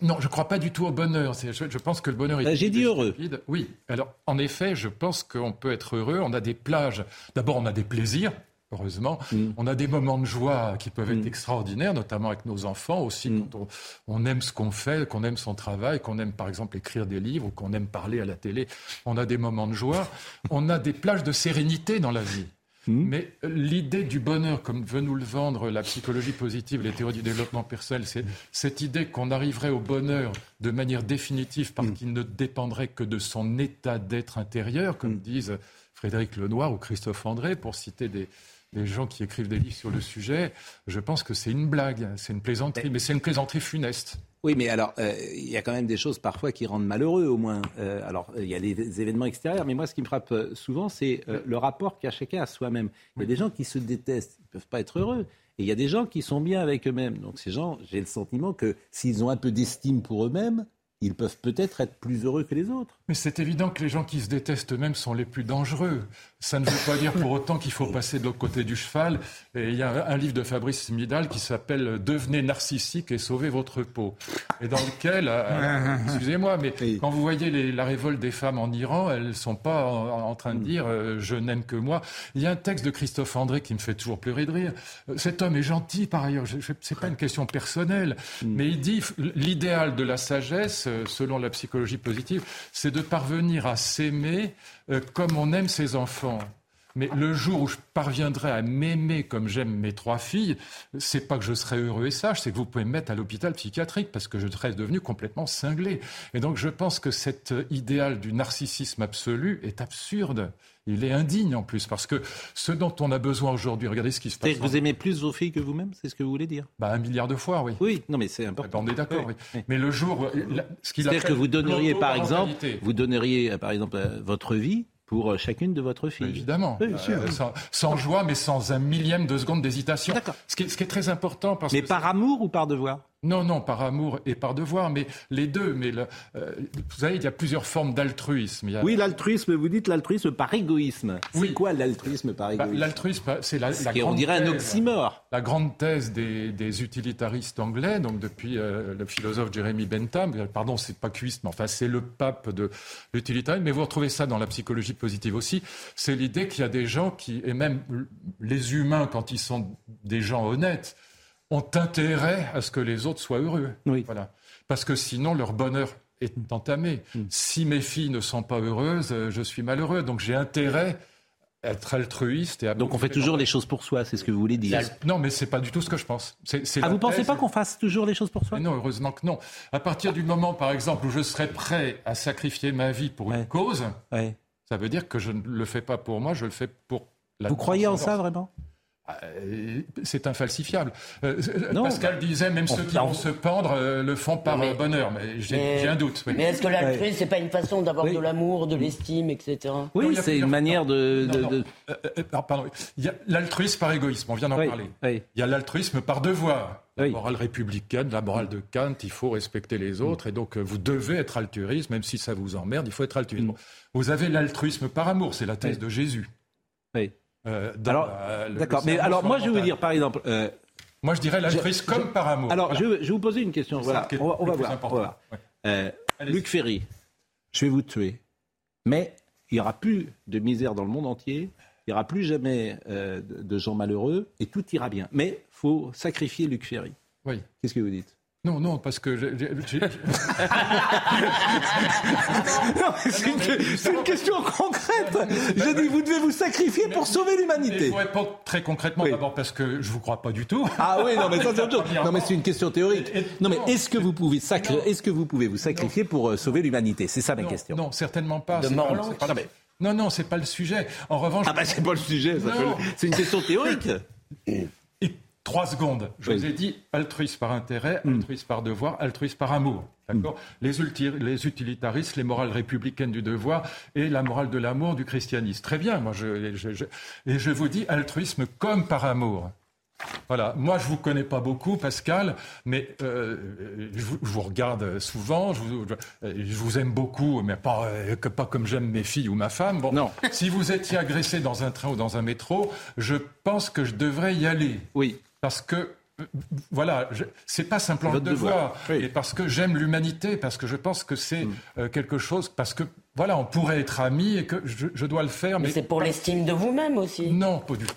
Non, je ne crois pas du tout au bonheur. Je, je pense que le bonheur est. Bah, j'ai dit heureux. Oui. Alors, en effet, je pense qu'on peut être heureux. On a des plages. D'abord, on a des plaisirs. Heureusement, mm. on a des moments de joie qui peuvent être mm. extraordinaires, notamment avec nos enfants aussi, mm. quand on, aime ce qu'on fait, qu'on aime son travail, qu'on aime par exemple écrire des livres ou qu'on aime parler à la télé. On a des moments de joie. On a des plages de sérénité dans la vie. Hmm. Mais l'idée du bonheur, comme veut nous le vendre la psychologie positive, les théories du développement personnel, c'est cette idée qu'on arriverait au bonheur de manière définitive parce hmm. qu'il ne dépendrait que de son état d'être intérieur, comme hmm. disent Frédéric Lenoir ou Christophe André, pour citer des, gens qui écrivent des livres sur le sujet, je pense que c'est une blague, c'est une plaisanterie, mais c'est une plaisanterie funeste. Oui, mais alors, euh, il y a quand même des choses parfois qui rendent malheureux, au moins. Euh, alors, il y a des événements extérieurs, mais moi, ce qui me frappe euh, souvent, c'est le rapport qu'a chacun à soi-même. Il y a des gens qui se détestent, ils ne peuvent pas être heureux. Et il y a des gens qui sont bien avec eux-mêmes. Donc, ces gens, j'ai le sentiment que s'ils ont un peu d'estime pour eux-mêmes, ils peuvent peut-être être plus heureux que les autres. Mais c'est évident que les gens qui se détestent eux-mêmes sont les plus dangereux. Ça ne veut pas dire pour autant qu'il faut passer de l'autre côté du cheval. Et il y a un livre de Fabrice Midal qui s'appelle Devenez narcissique et sauvez votre peau. Et dans lequel, euh, <laughs> excusez-moi, mais quand vous voyez la révolte des femmes en Iran, elles ne sont pas en, train de dire euh, je n'aime que moi. Il y a un texte de Christophe André qui me fait toujours pleurer de rire. Euh, cet homme est gentil par ailleurs. Ce n'est pas une question personnelle, mm. mais il dit l'idéal de la sagesse, selon la psychologie positive, c'est de parvenir à s'aimer euh, comme on aime ses enfants. Mais le jour où je parviendrai à m'aimer comme j'aime mes trois filles, c'est pas que je serai heureux et sage, c'est que vous pouvez me mettre à l'hôpital psychiatrique parce que je serais devenu complètement cinglé. Et donc je pense que cet idéal du narcissisme absolu est absurde. Il est indigne en plus, parce que ce dont on a besoin aujourd'hui, regardez ce qui se passe. Vous aimez plus vos filles que vous-même, c'est ce que vous voulez dire? Bah, Un milliard de fois, oui. Oui, non, mais c'est important. on est d'accord, oui. Mais le jour, ce qu'il C'est-à-dire que vous donneriez, par exemple, vous donneriez, par exemple, votre vie pour euh, chacune de votre fille. Évidemment, euh, sans, joie, mais sans un millième de seconde d'hésitation. Ce, qui est, ce qui est très important. Parce mais par amour ou par devoir? Non, non, par amour et par devoir, mais les deux. Mais le- euh, vous savez, il y a plusieurs formes d'altruisme. A- Oui, l'altruisme, vous dites l'altruisme par égoïsme. C'est quoi l'altruisme par Bah, égoïsme L'altruisme, c'est la, est, on grande dirait un thèse- oxymore. La grande thèse des, des utilitaristes anglais, donc depuis euh, le philosophe Jeremy Bentham, euh, pardon, c'est pas cuiste, mais enfin c'est le pape de l'utilitarisme, mais vous retrouvez ça dans la psychologie positive aussi, c'est l'idée qu'il y a des gens qui, et même les humains quand ils sont des gens honnêtes, ont intérêt à ce que les autres soient heureux. Voilà. Parce que sinon leur bonheur est entamé. Mm. Si mes filles ne sont pas heureuses, euh, je suis malheureux. Donc j'ai intérêt à être altruiste et à Donc on fait toujours les choses pour soi, c'est ce que vous voulez dire. non, mais c'est pas du tout ce que je pense. C'est, c'est Ah, vous pensez thèse- pas qu'on fasse toujours les choses pour soi? Mais Non, heureusement que non. À partir du moment, par exemple, où je serais prêt à sacrifier ma vie pour une cause, ça veut dire que je ne le fais pas pour moi, je le fais pour la Vous croyez en ça vraiment? C'est infalsifiable. Euh, Non, Pascal bah, disait, même ceux qui on- vont se pendre euh, le font par Mais- euh, bonheur. Mais j'ai, un doute. oui. Mais est-ce que l'altruisme, c'est pas une façon d'avoir de l'amour, de l'estime, etc. Oui, c'est une manière de. Non, de- non. de- Euh, euh, ah, pardon. Il y a l'altruisme par égoïsme, on vient d'en parler. Il y a l'altruisme par devoir. La morale républicaine, la morale de Kant, il faut respecter les autres et donc euh, vous devez être altruiste, même si ça vous emmerde, il faut être altruiste. Bon. Vous avez l'altruisme par amour, c'est la thèse de Jésus. Oui. Euh, Alors, d'accord. Mais alors, moi, je vais vous dire, par exemple. euh, Moi, je dirais l'altruisme je- comme je- par amour. Alors, Voilà. je, vais- je vais vous poser une question. Voilà. ça qui est On va, on va voir. important. on va voir. Ouais. Euh, Luc Ferry, je vais vous tuer. Mais il n'y aura plus de misère dans le monde entier. Il n'y aura plus jamais euh, de, de gens malheureux et tout ira bien. Mais faut sacrifier Luc Ferry. Oui. Qu'est-ce que vous dites? Non, non, parce que j'ai- j'ai- j'ai- <laughs> Non, mais c'est une, c'est une question concrète. Je dis, vous devez vous sacrifier pour sauver l'humanité. faut répondre très concrètement d'abord parce que je vous crois pas du tout. Ah oui, non, mais ça c'est autre chose. <laughs> Non, mais c'est une question théorique. Non, mais est-ce que vous pouvez sacr- est-ce que vous pouvez vous sacrifier pour euh, sauver l'humanité? C'est ça ma non, question. Non, certainement pas. De C'est pas- Morland c'est pas- Non, non, c'est pas le sujet. En revanche. Ah bah c'est pas le sujet. ça peut- C'est une question théorique. <laughs> Trois secondes. Je vous ai dit altruisme par intérêt, Hmm. altruisme par devoir, altruisme par amour. D'accord les, ulti- les utilitaristes, les morales républicaines du devoir et la morale de l'amour du christianisme. Très bien. Moi, je, je- je- et je vous dis altruisme comme par amour. Voilà. Moi, je vous connais pas beaucoup, Pascal, mais euh, je, vous, je vous regarde souvent. Je vous, je- je vous aime beaucoup, mais pas, euh, que- pas comme j'aime mes filles ou ma femme. Bon, Non. Si vous étiez agressé dans un train ou dans un métro, je pense que je devrais y aller. Oui. Parce que euh, voilà, je- c'est pas simplement le devoir, et parce que j'aime l'humanité, parce que je pense que c'est euh, quelque chose, parce que voilà, on pourrait être amis et que je, je dois le faire, mais, Mais c'est pour l'estime de vous-même aussi. non, pas du tout.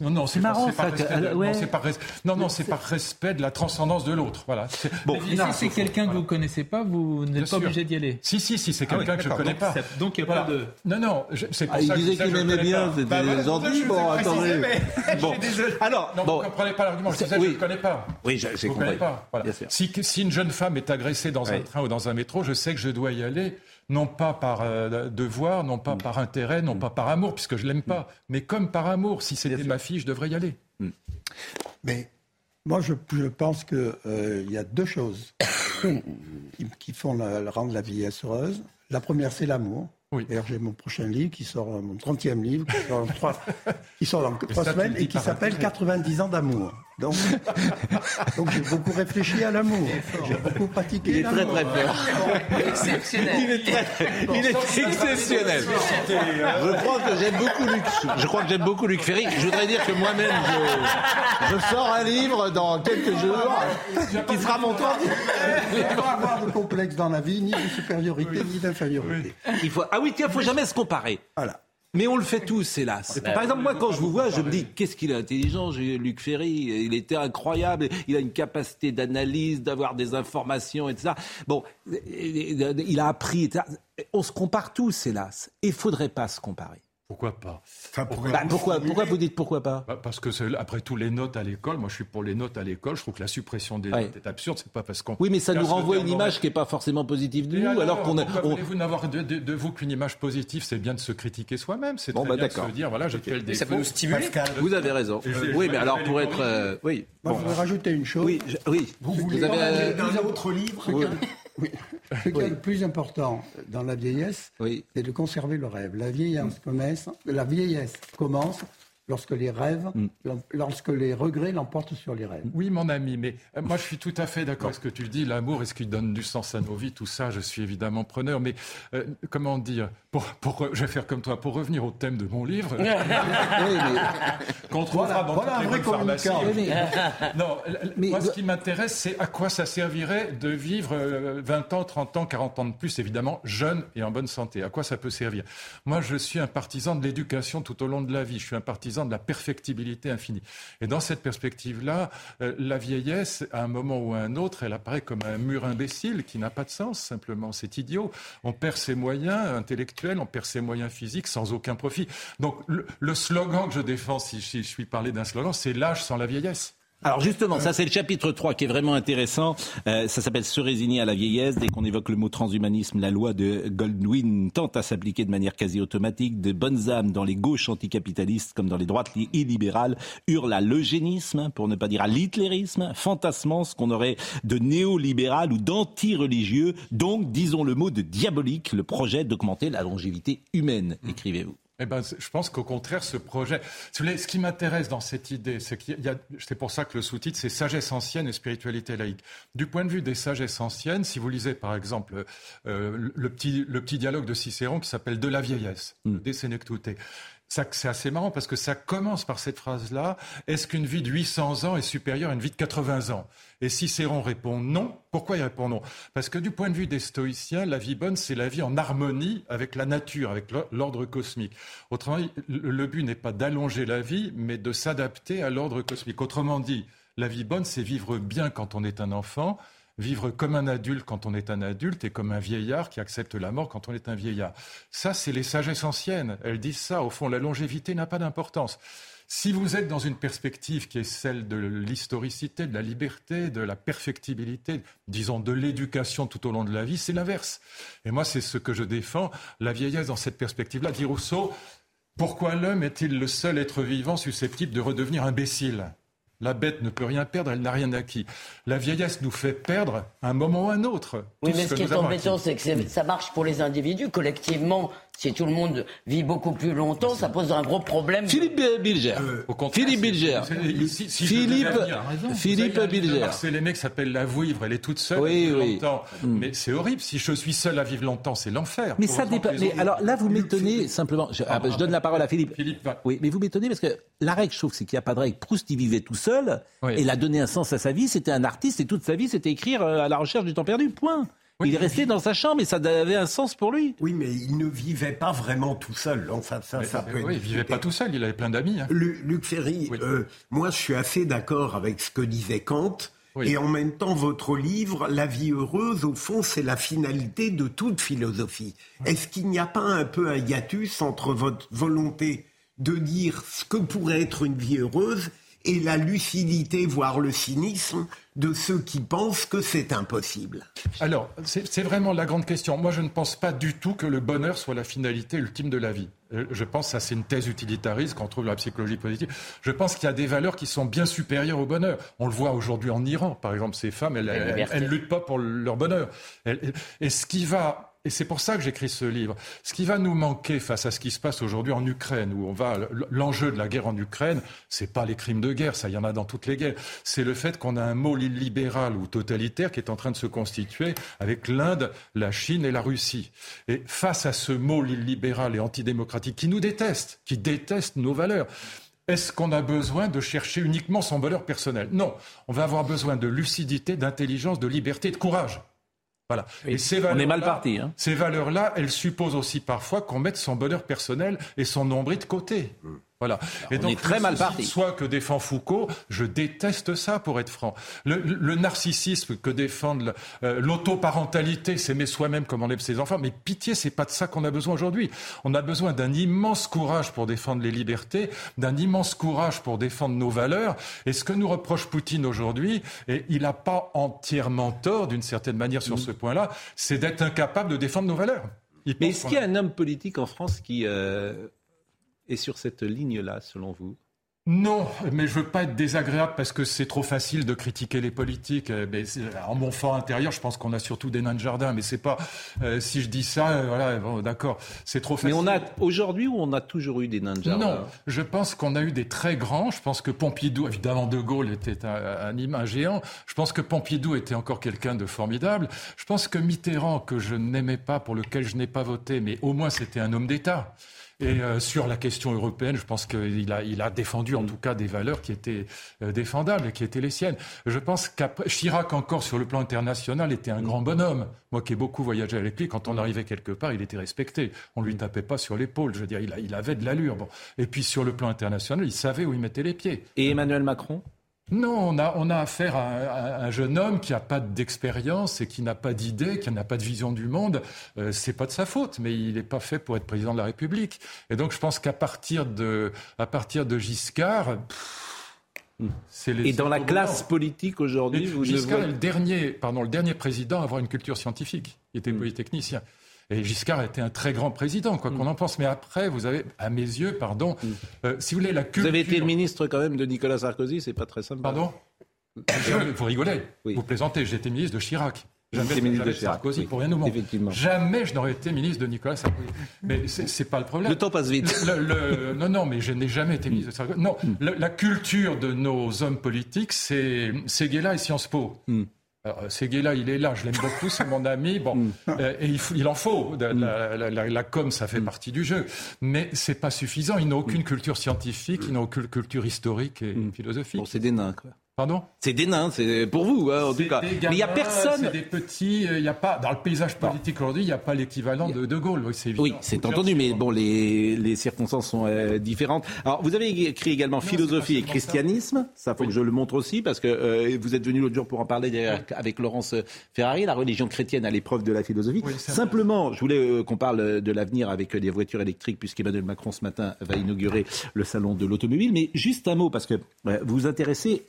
Non, non, c'est marrant, par ça, que- respect de, ouais. non, c'est par, res- non, non, c'est par respect de la transcendance de l'autre. Voilà. Bon. si c'est quelqu'un que vous connaissez pas, vous n'êtes pas sûr. obligé d'y aller. Si, si, si, c'est Ah oui, quelqu'un que je d'accord. connais Donc, pas. donc il y a Voilà. pas de- Non, non, je- c'est pour Ah, ça il disait qu'il connais bien, c'était Bah, des endives. Bon, attendez. mais- <laughs> Bon. Alors, non, vous comprenez pas l'argument. Je disais, Oui. je ne connais pas. Oui, j'ai j'ai Je ne connais compris. Si, si une jeune femme est agressée dans un train ou dans un métro, je sais que je dois y aller, non pas par euh, devoir, non Mm. pas par intérêt, non pas par amour, puisque je l'aime pas, mais comme par amour. Si c'était ma fille, je devrais y aller. Mais moi, je, je pense qu'il y a deux choses <coughs> qui, qui font la, la- rendre la vieillesse heureuse. La première, c'est l'amour. Oui. D'ailleurs, j'ai mon prochain livre qui sort, mon 30e livre, qui sort dans trois, <laughs> qui sort dans trois ça, tu semaines et qui s'appelle intérêt. 90 ans d'amour. Donc, donc j'ai beaucoup réfléchi à l'amour. J'ai beaucoup pratiqué. Il est très très fort. Exceptionnel. Il est, très- il est exceptionnel. Je crois que j'aime beaucoup Luc. Je crois que j'aime beaucoup Luc Ferry. Je voudrais dire que moi-même, je, je sors un livre dans quelques jours qui sera mon temps. Il ne faut pas avoir de complexe dans la vie, ni de supériorité, ni d'infériorité. Il faut, ah oui, tiens, faut jamais se comparer. Voilà. Mais on le fait tous, hélas. Par exemple, moi, quand je vous vois, je me dis, qu'est-ce qu'il est intelligent, j'ai- Luc Ferry. Il était incroyable. Il a une capacité d'analyse, d'avoir des informations, etc. Bon, il a appris, etc. On se compare tous, hélas. Et il faudrait pas se comparer. Pourquoi pas Bah, pourquoi, pourquoi vous dites pourquoi pas Bah, Parce que après tout, les notes à l'école, moi je suis pour les notes à l'école, je trouve que la suppression des Ouais. notes est absurde, c'est pas parce qu'on... Oui, mais ça nous renvoie une image qui est pas forcément positive de Et nous, alors qu'on on- voulez-vous n'avoir de, de- de vous qu'une image positive C'est bien de se critiquer soi-même. C'est Bon, très bah, bien de d'accord. se dire, voilà, j'ai fait le défaut. Ça peut nous stimuler. Pascal. Vous avez raison. Et Oui, mais alors pour être, euh, oui. Moi, je voudrais rajouter une chose. Oui, je- oui. Vous Vous voulez avez, euh, d'un autre livre Ce qu'il y a le plus important dans la vieillesse, Oui. c'est de conserver le rêve. La vieillesse commence, la vieillesse commence lorsque les rêves, Mm. lorsque les regrets l'emportent sur les rêves. Oui, mon ami, mais euh, moi je suis tout à fait d'accord avec ce que tu dis. L'amour est ce qui donne du sens à nos vies, tout ça, je suis évidemment preneur. Mais euh, comment dire? Pour, pour, Je vais faire comme toi, pour revenir au thème de mon livre, <laughs> qu'on trouvera dans voilà toutes un les pharmacies. <laughs> Non, l- moi ce qui m'intéresse, c'est à quoi ça servirait de vivre euh, 20 ans, 30 ans, 40 ans de plus, évidemment, jeune et en bonne santé. À quoi ça peut servir? Moi, je suis un partisan de l'éducation tout au long de la vie. Je suis un partisan de la perfectibilité infinie. Et dans cette perspective-là, euh, la vieillesse, à un moment ou à un autre, elle apparaît comme un mur imbécile qui n'a pas de sens, simplement. C'est idiot. On perd ses moyens intellectuels, on perd ses moyens physiques sans aucun profit. Donc, le, slogan que je défends, si, si je suis parlé d'un slogan, c'est l'âge sans la vieillesse. Alors justement, ça c'est le chapitre 3 qui est vraiment intéressant. Euh, ça s'appelle Se résigner à la vieillesse. Dès qu'on évoque le mot transhumanisme, la loi de Goldwyn tente à s'appliquer de manière quasi automatique. De bonnes âmes dans les gauches anticapitalistes comme dans les droites illibérales hurlent à l'eugénisme, pour ne pas dire à l'hitlérisme, fantasmant ce qu'on aurait de néolibéral ou d'anti-religieux. Donc, disons le mot de diabolique, le projet d'augmenter la longévité humaine, écrivez-vous. Eh ben, je pense qu'au contraire, ce projet, ce qui m'intéresse dans cette idée, c'est qu'il y a, c'est pour ça que le sous-titre, c'est sagesse ancienne et spiritualité laïque. Du point de vue des sagesses anciennes, si vous lisez par exemple euh, le, petit, le petit dialogue de Cicéron qui s'appelle De la vieillesse, des Sénectute, c'est assez marrant parce que ça commence par cette phrase-là. Est-ce qu'une vie de 800 ans est supérieure à une vie de 80 ans? Et Cicéron répond non. Pourquoi il répond non? Parce que du point de vue des stoïciens, la vie bonne, c'est la vie en harmonie avec la nature, avec l'ordre cosmique. Autrement dit, le but n'est pas d'allonger la vie, mais de s'adapter à l'ordre cosmique. Autrement dit, la vie bonne, c'est vivre bien quand on est un enfant, vivre comme un adulte quand on est un adulte et comme un vieillard qui accepte la mort quand on est un vieillard. Ça, c'est les sagesses anciennes. Elles disent ça. Au fond, la longévité n'a pas d'importance. Si vous êtes dans une perspective qui est celle de l'historicité, de la liberté, de la perfectibilité, disons de l'éducation tout au long de la vie, c'est l'inverse. Et moi, c'est ce que je défends, la vieillesse dans cette perspective-là. Dit Rousseau, pourquoi l'homme est-il le seul être vivant susceptible de redevenir imbécile? La bête ne peut rien perdre, elle n'a rien acquis. La vieillesse nous fait perdre un moment ou un autre. Oui, mais ce, qui est embêtant, c'est que ça marche pour les individus. Collectivement, si tout le monde vit beaucoup plus longtemps, ça pose un gros problème. Philippe Bilger. Euh, Philippe Bilger. Si, si Philippe, Philippe Bilger. C'est les mecs qui s'appellent la vivre, elle est toute seule oui, oui. longtemps. Mm. Mais c'est horrible. Si je suis seul à vivre longtemps, c'est l'enfer. Mais ça dépend. Mais alors là, vous m'étonnez simplement. Je, ah, je, donne la parole à Philippe. Philippe va. Oui, mais vous m'étonnez parce que la règle, je trouve, c'est qu'il n'y a pas de règle. Proust, il vivait tout seul. Oui. Et il a donné un sens à sa vie. C'était un artiste et toute sa vie, c'était écrire euh, à la recherche du temps perdu. Point. Oui, il est resté dans sa chambre et ça avait un sens pour lui. Oui, mais il ne vivait pas vraiment tout seul. Enfin, ça, mais, ça mais peut oui, il vivait pas tout seul, il avait plein d'amis. Hein. Luc Ferry, oui. euh, moi je suis assez d'accord avec ce que disait Kant. Oui. Et en même temps, votre livre, La vie heureuse, au fond, c'est la finalité de toute philosophie. Est-ce qu'il n'y a pas un peu un hiatus entre votre volonté de dire ce que pourrait être une vie heureuse et la lucidité, voire le cynisme de ceux qui pensent que c'est impossible Alors, c'est vraiment la grande question. Moi, je ne pense pas du tout que le bonheur soit la finalité ultime de la vie. Je pense, ça c'est une thèse utilitariste qu'on trouve dans la psychologie positive. Je pense qu'il y a des valeurs qui sont bien supérieures au bonheur. On le voit aujourd'hui en Iran, par exemple, ces femmes, elles, elles, elles luttent pas pour leur bonheur. Elles, et ce qui va et c'est pour ça que j'écris ce livre. Ce qui va nous manquer face à ce qui se passe aujourd'hui en Ukraine, où on va, l'enjeu de la guerre en Ukraine, c'est pas les crimes de guerre, ça y en a dans toutes les guerres. C'est le fait qu'on a un môle illibéral ou totalitaire qui est en train de se constituer avec l'Inde, la Chine et la Russie. Et face à ce môle illibéral et antidémocratique qui nous déteste, qui déteste nos valeurs, est-ce qu'on a besoin de chercher uniquement son bonheur personnel? Non. On va avoir besoin de lucidité, d'intelligence, de liberté, de courage. Voilà. Oui, et ces on est mal parti. Hein. Ces valeurs-là, elles supposent aussi parfois qu'on mette son bonheur personnel et son nombril de côté. Voilà. Et on donc, est très mal parti. Soit que défend Foucault, je déteste ça pour être franc. Le, narcissisme que défendent euh, l'autoparentalité, s'aimer soi-même comme on aime ses enfants. Mais pitié, c'est pas de ça qu'on a besoin aujourd'hui. On a besoin d'un immense courage pour défendre les libertés, d'un immense courage pour défendre nos valeurs. Et ce que nous reproche Poutine aujourd'hui, et il n'a pas entièrement tort d'une certaine manière sur mmh. ce point-là, c'est d'être incapable de défendre nos valeurs. Il Mais est-ce qu'il y a un homme politique en France qui euh est sur cette ligne-là, selon vous Non, mais je veux pas être désagréable parce que c'est trop facile de critiquer les politiques. Euh, Mais c'est- en mon fort intérieur, je pense qu'on a surtout des nains de jardin. Mais c'est pas euh, si je dis ça, euh, voilà, bon, d'accord, c'est trop Mais facile. on a aujourd'hui ou on a toujours eu des nains de jardin Non, je pense qu'on a eu des très grands. Je pense que Pompidou, évidemment, De Gaulle était un, un, un géant. Je pense que Pompidou était encore quelqu'un de formidable. Je pense que Mitterrand, que je n'aimais pas, pour lequel je n'ai pas voté, mais au moins c'était un homme d'État. Et euh, sur la question européenne, je pense qu'il a, défendu en tout cas des valeurs qui étaient euh, défendables et qui étaient les siennes. Je pense qu'après, Chirac encore sur le plan international était un grand bonhomme. Moi qui ai beaucoup voyagé avec lui, quand on arrivait quelque part, il était respecté. On lui tapait pas sur l'épaule. Je veux dire, il avait de l'allure. Bon. Et puis sur le plan international, il savait où il mettait les pieds. Et Emmanuel Macron? Non, on a, on a affaire à, un- à un jeune homme qui n'a pas d'expérience et qui n'a pas d'idée, qui n'a pas de vision du monde. Euh, c'est pas de sa faute, mais il n'est pas fait pour être président de la République. Et donc je pense qu'à partir de, à partir de Giscard, pff, c'est les Et dans la classe politique aujourd'hui, vous Giscard est le dernier, pardon, le dernier président à avoir une culture scientifique. Il Hmm. était polytechnicien. Et Giscard a été un très grand président, quoi qu'on en pense. Mais après, vous avez, à mes yeux, pardon, euh, si vous voulez, la Hmm. Vous culture. avez été ministre quand même de Nicolas Sarkozy, c'est pas très sympa. Pardon? <coughs> Vous rigolez, vous plaisantez. J'ai été ministre de Chirac. Jamais, J'étais ministre de Sarkozy oui. pour rien au monde. Jamais je n'aurais été ministre de Nicolas Sarkozy. Mais c'est pas le problème. Le temps passe vite. Le- le- non, non, mais je n'ai jamais été ministre de Sarkozy. Non, la, la culture de nos hommes politiques, c'est Seguela et Sciences Po. Alors, Seguela, il est là, je l'aime beaucoup, c'est mon ami. <laughs> Bon, euh, et il, faut- il en faut. La, la- la- la com, ça fait partie du jeu, mais c'est pas suffisant. Ils n'ont aucune culture scientifique, ils n'ont aucune culture historique et philosophique. Bon, c'est des nains, quoi. Pardon C'est des nains, c'est pour vous, hein, en tout cas. Mais il n'y a personne. C'est des petits. euh, Il y a pas dans le paysage politique aujourd'hui, il n'y a pas l'équivalent de De Gaulle. Oui, c'est évident. Oui, c'est entendu, mais bon, les, les circonstances sont euh, différentes. Alors, vous avez écrit également philosophie et christianisme. Ça, faut que je le montre aussi, parce que euh, vous êtes venu l'autre jour pour en parler d'ailleurs, avec Laurence Ferrari, la religion chrétienne à l'épreuve de la philosophie. Simplement, je voulais euh, qu'on parle de l'avenir avec les voitures électriques, puisqu'Emmanuel Macron ce matin va inaugurer le salon de l'automobile. Mais juste un mot, parce que vous vous intéressez,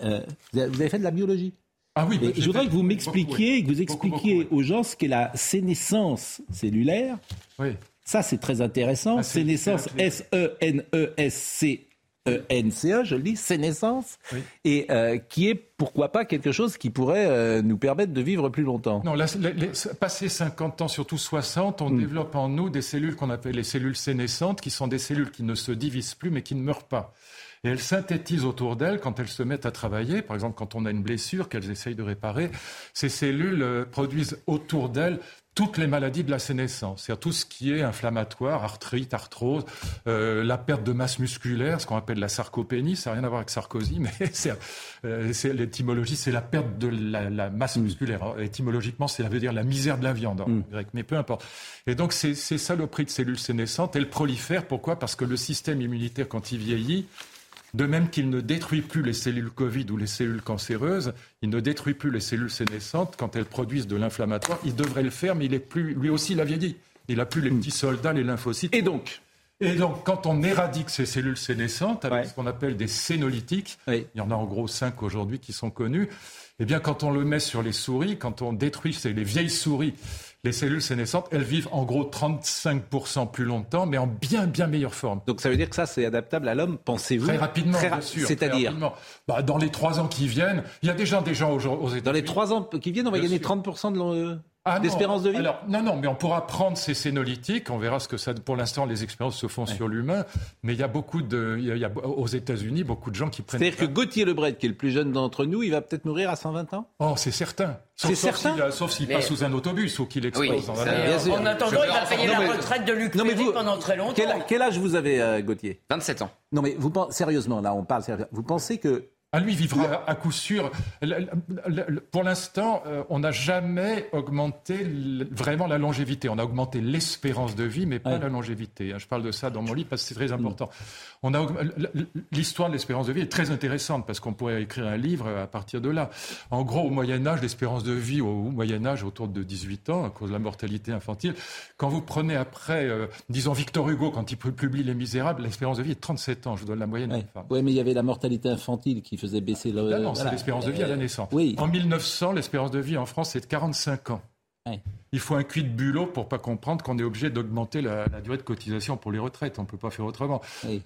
vous avez fait de la biologie. Ah oui, Et bah, je voudrais que vous m'expliquiez, que vous Beaucoup, expliquiez aux gens ce qu'est la sénescence cellulaire. Oui. Ça, c'est très intéressant. Ah, sénescence, clé. S-E-N-E-S-C-E-N-C-E, je le dis, sénescence, et euh, qui est, pourquoi pas, quelque chose qui pourrait euh, nous permettre de vivre plus longtemps. Non, la- les- passé 50 ans, surtout 60, Hmm. on développe en nous des cellules qu'on appelle les cellules sénescentes, qui sont des cellules qui ne se divisent plus, mais qui ne meurent pas. Et elles synthétisent autour d'elles quand elles se mettent à travailler. Par exemple, quand on a une blessure qu'elles essayent de réparer, ces cellules euh, produisent autour d'elles toutes les maladies de la sénescence, c'est-à-dire tout ce qui est inflammatoire, arthrite, arthrose, euh, la perte de masse musculaire, ce qu'on appelle la sarcopénie, ça n'a rien à voir avec Sarkozy, <laughs> mais c'est, euh, l'étymologie, c'est la perte de la, la masse musculaire. Alors, étymologiquement, ça veut dire la misère de la viande en grec, mais peu importe. Et donc, ces, ces saloperies de cellules sénescentes, elles prolifèrent. Pourquoi? Parce que le système immunitaire, quand il vieillit, de même qu'il ne détruit plus les cellules Covid ou les cellules cancéreuses, il ne détruit plus les cellules sénescentes quand elles produisent de l'inflammatoire. Il devrait le faire, mais il est plus, lui aussi, il a vieilli. Il n'a plus les petits soldats, les lymphocytes. Et donc? Et donc, quand on éradique ces cellules sénescentes avec ce qu'on appelle des sénolytiques, il y en a en gros cinq aujourd'hui qui sont connus, eh bien, quand on le met sur les souris, quand on détruit les vieilles souris, les cellules sénescentes, elles vivent en gros 35% plus longtemps, mais en bien, bien meilleure forme. Donc ça veut dire que ça, c'est adaptable à l'homme, pensez-vous? Très rapidement, Très bien ra- sûr. très C'est-à-dire. Bah, Dans les trois ans qui viennent, il y a déjà des gens aux, aux États-Unis. Dans les trois ans qui viennent, on va Bien gagner sûr. 30% de Ah non. d'espérance de vie Alors, non, non, mais on pourra prendre ces sénolytiques. On verra ce que ça. Pour l'instant, les expériences se font sur l'humain, mais il y a beaucoup de, il y a, il y a aux États-Unis beaucoup de gens qui prennent. C'est-à-dire que Gauthier Lebret, qui est le plus jeune d'entre nous, il va peut-être mourir à 120 ans? Oh, c'est certain. Sauf- C'est sauf certain s'il, Sauf s'il Mais- passe sous un autobus ou qu'il explose Oui, dans un. En attendant, il va payer Non, la mais- retraite de Luc Non, mais vous- pendant très longtemps. Quel, quel âge vous avez, euh, Gauthier? 27 ans. Non, mais vous pensez, sérieusement, là, on parle sérieux. Vous pensez que. Ah, lui vivra à coup sûr. Pour l'instant, euh, on n'a jamais augmenté vraiment la longévité. On a augmenté l'espérance de vie, mais pas Ouais. la longévité. hein. Je parle de ça dans mon livre parce que c'est très important. On a L'histoire de l'espérance de vie est très intéressante parce qu'on pourrait écrire un livre à partir de là. En gros, au Moyen Âge, l'espérance de vie au Moyen Âge autour de 18 ans à cause de la mortalité infantile. Quand vous prenez après, euh, disons Victor Hugo, quand il pu- publie Les Misérables, l'espérance de vie est de 37 ans. Je vous donne la moyenne. Oui, mais il y avait la mortalité infantile qui faisait baisser le. C'est voilà. l'espérance de vie à la naissance. Oui. En 1900, l'espérance de vie en France, c'est de 45 ans. Il faut un cuit de bulot pour pas comprendre qu'on est obligé d'augmenter la, la durée de cotisation pour les retraites. On peut pas faire autrement.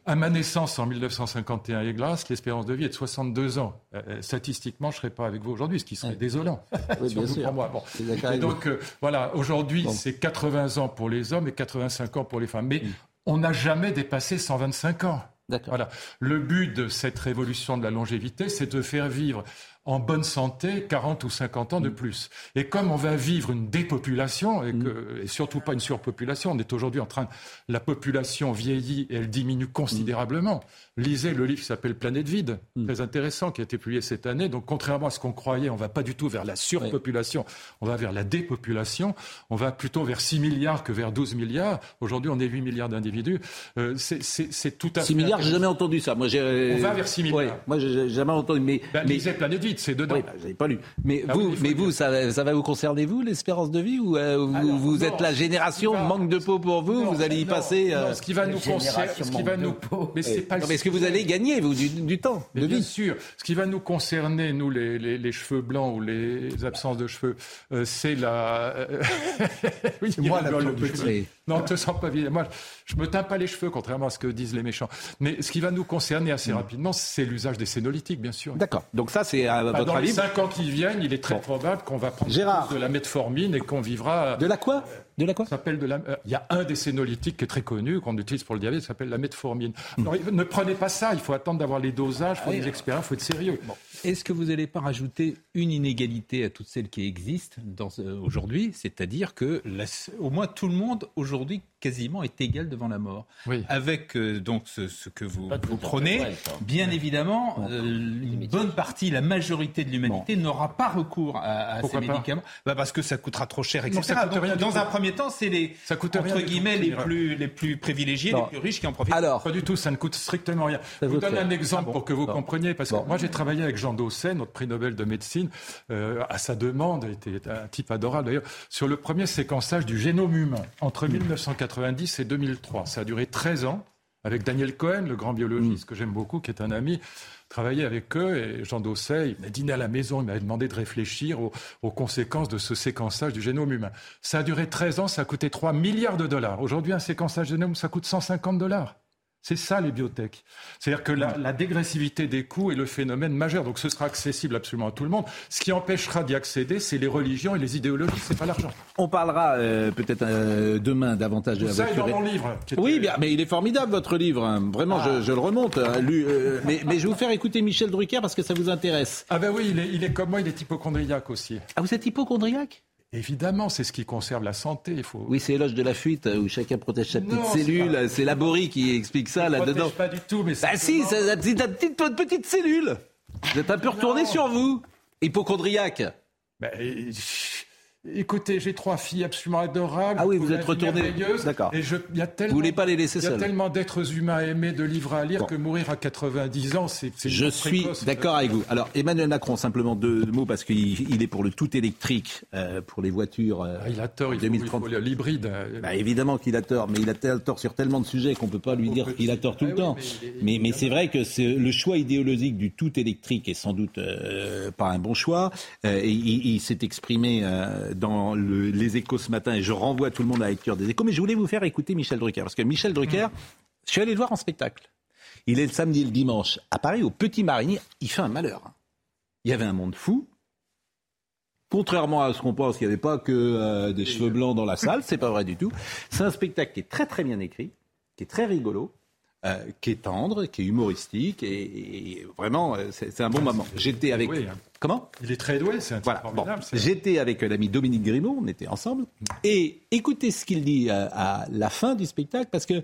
À ma naissance en 1951 et Glace, l'espérance de vie est de 62 ans. Euh, euh, statistiquement, je serais pas avec vous aujourd'hui, ce qui serait désolant. <laughs> Oui, bien surtout sûr. pour moi. Bon. Je suis d'accord Et donc euh, voilà, aujourd'hui Bon. c'est 80 ans pour les hommes et 85 ans pour les femmes. Mais on n'a jamais dépassé 125 ans. Voilà. Le but de cette révolution de la longévité, c'est de faire vivre en bonne santé 40 ou 50 Mm. ans de plus. Et comme on va vivre une dépopulation, et, que, et surtout pas une surpopulation, on est aujourd'hui en train, la population vieillit et elle diminue considérablement. Lisez le livre qui s'appelle Planète vide, Mm. très intéressant, qui a été publié cette année. Donc contrairement à ce qu'on croyait, on va pas du tout vers la surpopulation, on va vers la dépopulation, on va plutôt vers 6 milliards que vers 12 milliards. Aujourd'hui, on est 8 milliards d'individus. Euh, c'est- c'est c'est tout à 6 fait... milliards, j'ai jamais entendu ça. Moi, j'ai, On va vers 6 milliards. Ouais, moi, j'ai jamais entendu. Mais, Ben, mais lisez Planète vide, c'est dedans. Oui, bah, pas lu. Mais Ah vous, oui, mais ça, va- ça va vous concerner vous, l'espérance de vie, ou euh, vous, vous êtes la génération manque de peau pour vous, vous allez y non, passer. euh, non, ce qui va nous concerner, ce qui va nous, mais c'est pas mais est-ce que vous allez gagner vous du, du temps Mais de bien vie sûr. Ce qui va nous concerner, nous, les, les- les cheveux blancs ou les absences de cheveux, euh, c'est la. euh, <laughs> oui, moi, la le petit. Non, te sens pas vilain. Moi, je me teins pas les cheveux, contrairement à ce que disent les méchants. Mais ce qui va nous concerner assez rapidement, c'est l'usage des sénolytiques, bien sûr. D'accord. Donc ça, c'est à Bah, votre dans avis. les cinq ans qui viennent, il est très probable qu'on va prendre Gérard. de la metformine et qu'on vivra. De la quoi? De la quoi Ça s'appelle de la. euh, Il y a un des sénolytiques qui est très connu qu'on utilise pour le diabète, ça s'appelle la metformine. Alors, ne prenez pas ça. Il faut attendre d'avoir les dosages, il faut Ah des expériences, il faut être sérieux. Est-ce que vous n'allez pas rajouter une inégalité à toutes celles qui existent euh, aujourd'hui C'est-à-dire que la- au moins tout le monde aujourd'hui quasiment est égal devant la mort. Avec euh, donc ce, ce que vous, vous prenez, vrai, ça. bien évidemment, euh, une bonne partie, la majorité de l'humanité n'aura pas recours à, à ces Pourquoi pas médicaments bah parce que ça coûtera trop cher, etc. Non, ça coûte Donc, rien du dans un premier temps, c'est les coûte entre guillemets les plus les plus privilégiés, Non. les plus riches qui en profitent. pas du tout, ça ne coûte strictement rien. Je vous donne un exemple Ah bon pour que vous Bon. compreniez, parce que moi j'ai travaillé avec Jean Dosset, notre prix Nobel de médecine, euh, à sa demande, il était un type adorable d'ailleurs, sur le premier séquençage du génome humain entre 1990 et 2003. Ça a duré 13 ans avec Daniel Cohen, le grand biologiste que j'aime beaucoup, qui est un ami travaillé avec eux et Jean Dosset, il m'a dîné à la maison, il m'avait demandé de réfléchir aux, aux conséquences de ce séquençage du génome humain. Ça a duré 13 ans, ça a coûté 3 milliards de dollars. Aujourd'hui, un séquençage de génome, ça coûte 150 dollars. C'est ça les biotech. C'est-à-dire que la, la dégressivité des coûts est le phénomène majeur. Donc ce sera accessible absolument à tout le monde. Ce qui empêchera d'y accéder, c'est les religions et les idéologies, c'est pas l'argent. On parlera euh, peut-être euh, demain davantage de la ça est voiture. dans mon livre. Oui, bien, mais il est formidable votre livre. hein. Vraiment, je, je le remonte. hein. Euh, mais, mais je vais vous faire écouter Michel Drucker parce que ça vous intéresse. Ah ben oui, il est, il est comme moi, il est hypochondriaque aussi. Ah, vous êtes hypochondriaque? Évidemment, c'est ce qui conserve la santé. Il faut. Oui, c'est éloge de la fuite euh, où chacun protège sa petite Non, cellule. C'est Laborie qui explique ça là-dedans. protège pas du tout, mais Bah si, c'est la petite, la petite, votre petite cellule. Vous êtes un peu retourné sur vous. Hypochondriaque. Ben, euh, Écoutez, j'ai trois filles absolument adorables. Ah oui, vous êtes retourné. D'accord. Et je, il y a tellement, voulez pas les laisser Il y a tellement d'êtres humains aimés, de livres à lire Bon. que mourir à 90 ans, c'est. Je suis d'accord avec vous. Alors Emmanuel Macron, simplement deux mots parce qu'il il est pour le tout électrique euh, pour les voitures. euh, Ah, il a tort, il faut, il 2030. faut l'hybride. euh, Bah, évidemment qu'il a tort, mais il a tort sur tellement de sujets qu'on peut pas lui dire qu'il a tort tout le oui, temps. mais c'est vrai que le choix idéologique du tout électrique est sans doute euh, pas un bon choix. Euh, et il il s'est exprimé dans le- les échos ce matin et je renvoie tout le monde à la lecture des échos. Mais je voulais vous faire écouter Michel Drucker parce que Michel Drucker, je suis allé le voir en spectacle. Il est le samedi et le dimanche à Paris au Petit Marigny. Il fait un malheur. Il y avait un monde fou. Contrairement à ce qu'on pense, il n'y avait pas que euh, des cheveux blancs dans la salle, c'est pas vrai du tout. C'est un spectacle qui est très très bien écrit, qui est très rigolo, euh, qui est tendre, qui est humoristique, et, et vraiment, euh, c'est un bon moment. J'étais avec... doué, hein. Comment Il est très doué, c'est un type Voilà, bon. formidable. J'étais avec euh, l'ami Dominique Grimaud, on était ensemble, et écoutez ce qu'il dit euh, à la fin du spectacle, parce que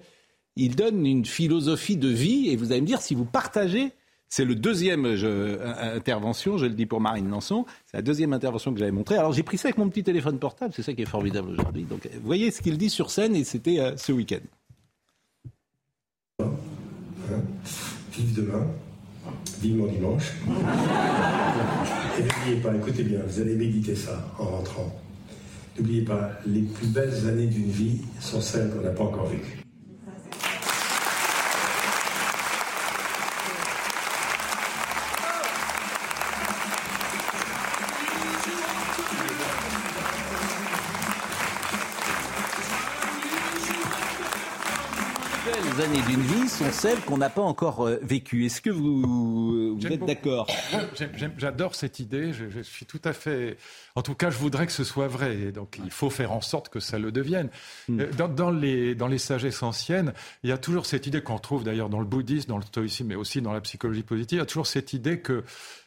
il donne une philosophie de vie, et vous allez me dire si vous partagez. C'est le deuxième je- euh, intervention, je le dis pour Marine Lançon, c'est la deuxième intervention que j'avais montrée. Alors j'ai pris ça avec mon petit téléphone portable, c'est ça qui est formidable aujourd'hui. Donc vous voyez ce qu'il dit sur scène, et c'était euh, ce week-end. Vive demain, vivement dimanche. <laughs> Et n'oubliez pas, écoutez bien, vous allez méditer ça en rentrant. N'oubliez pas, les plus belles années d'une vie sont celles qu'on n'a pas encore vécues. Sont celles qu'on n'a pas encore euh, vécues. Est-ce que vous, vous êtes d'accord? J'adore cette idée. Je, je, suis tout à fait. En tout cas, je voudrais que ce soit vrai. Et donc, il faut faire en sorte que ça le devienne. Hmm. Euh, Dans, dans les, dans les sagesses anciennes, il y a toujours cette idée qu'on trouve d'ailleurs dans le bouddhisme, dans le stoïcisme, mais aussi dans la psychologie positive. Il y a toujours cette idée que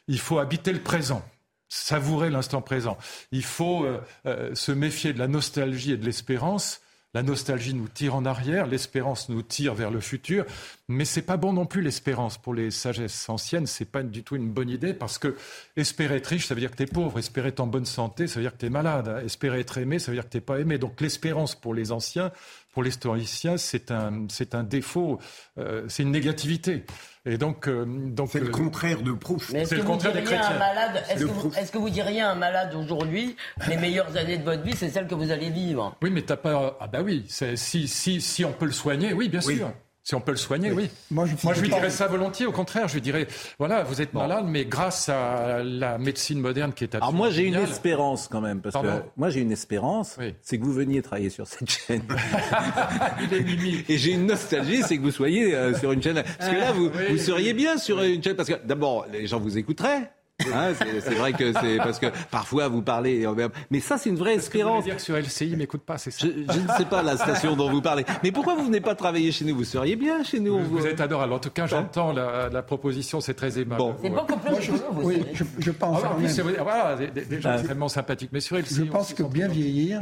il faut habiter le présent savourer l'instant présent. Il faut euh, euh, se méfier de la nostalgie et de l'espérance. La nostalgie nous tire en arrière, l'espérance nous tire vers le futur, mais c'est pas bon non plus l'espérance pour les sagesses anciennes. C'est pas du tout une bonne idée parce que espérer être riche, ça veut dire que tu es pauvre. Espérer être en bonne santé, ça veut dire que tu es malade. Espérer être aimé, ça veut dire que tu pas aimé. Donc l'espérance pour les anciens, pour les stoïciens, c'est un, c'est un défaut, euh, c'est une négativité. Et donc, euh, donc c'est le contraire de Proust. Mais est-ce que, vous diriez à un malade, est-ce, que vous, est-ce que vous diriez à un malade aujourd'hui, les meilleures années de votre vie, c'est celles que vous allez vivre? Oui, mais t'as pas. Ah bah oui, c'est, si, si, si on peut le soigner, oui, bien Oui. sûr. Si on peut le soigner, oui. Moi, je, Moi, je lui dirais ça volontiers. Au contraire, je lui dirais, voilà, vous êtes malade, mais grâce à la médecine moderne qui est Alors absolument moi j'ai une espérance quand même parce Pardon que moi j'ai une espérance, Oui. c'est que vous veniez travailler sur cette chaîne. <laughs> Il est mimi. Et j'ai une nostalgie, c'est que vous soyez euh, sur une chaîne. Parce que là vous, Oui, vous seriez bien sur une chaîne parce que d'abord les gens vous écouteraient. Hein, c'est vrai que c'est parce que parfois vous parlez, mais ça c'est une vraie Est-ce que vous espérance. dire que sur LCI, m'écoute pas, c'est ça Je, je ne sais pas la station dont vous parlez. Mais pourquoi vous venez pas travailler chez nous? Vous seriez bien chez nous. vous, êtes adorable. En tout cas, j'entends la, la proposition, c'est très aimable. Bon. C'est beaucoup plus vous Oui, savez. je, je Ah, pense ouais, en plus, voilà, des, gens Ah. extrêmement sympathiques. Mais sur LCI, Je pense se que bien vieillir,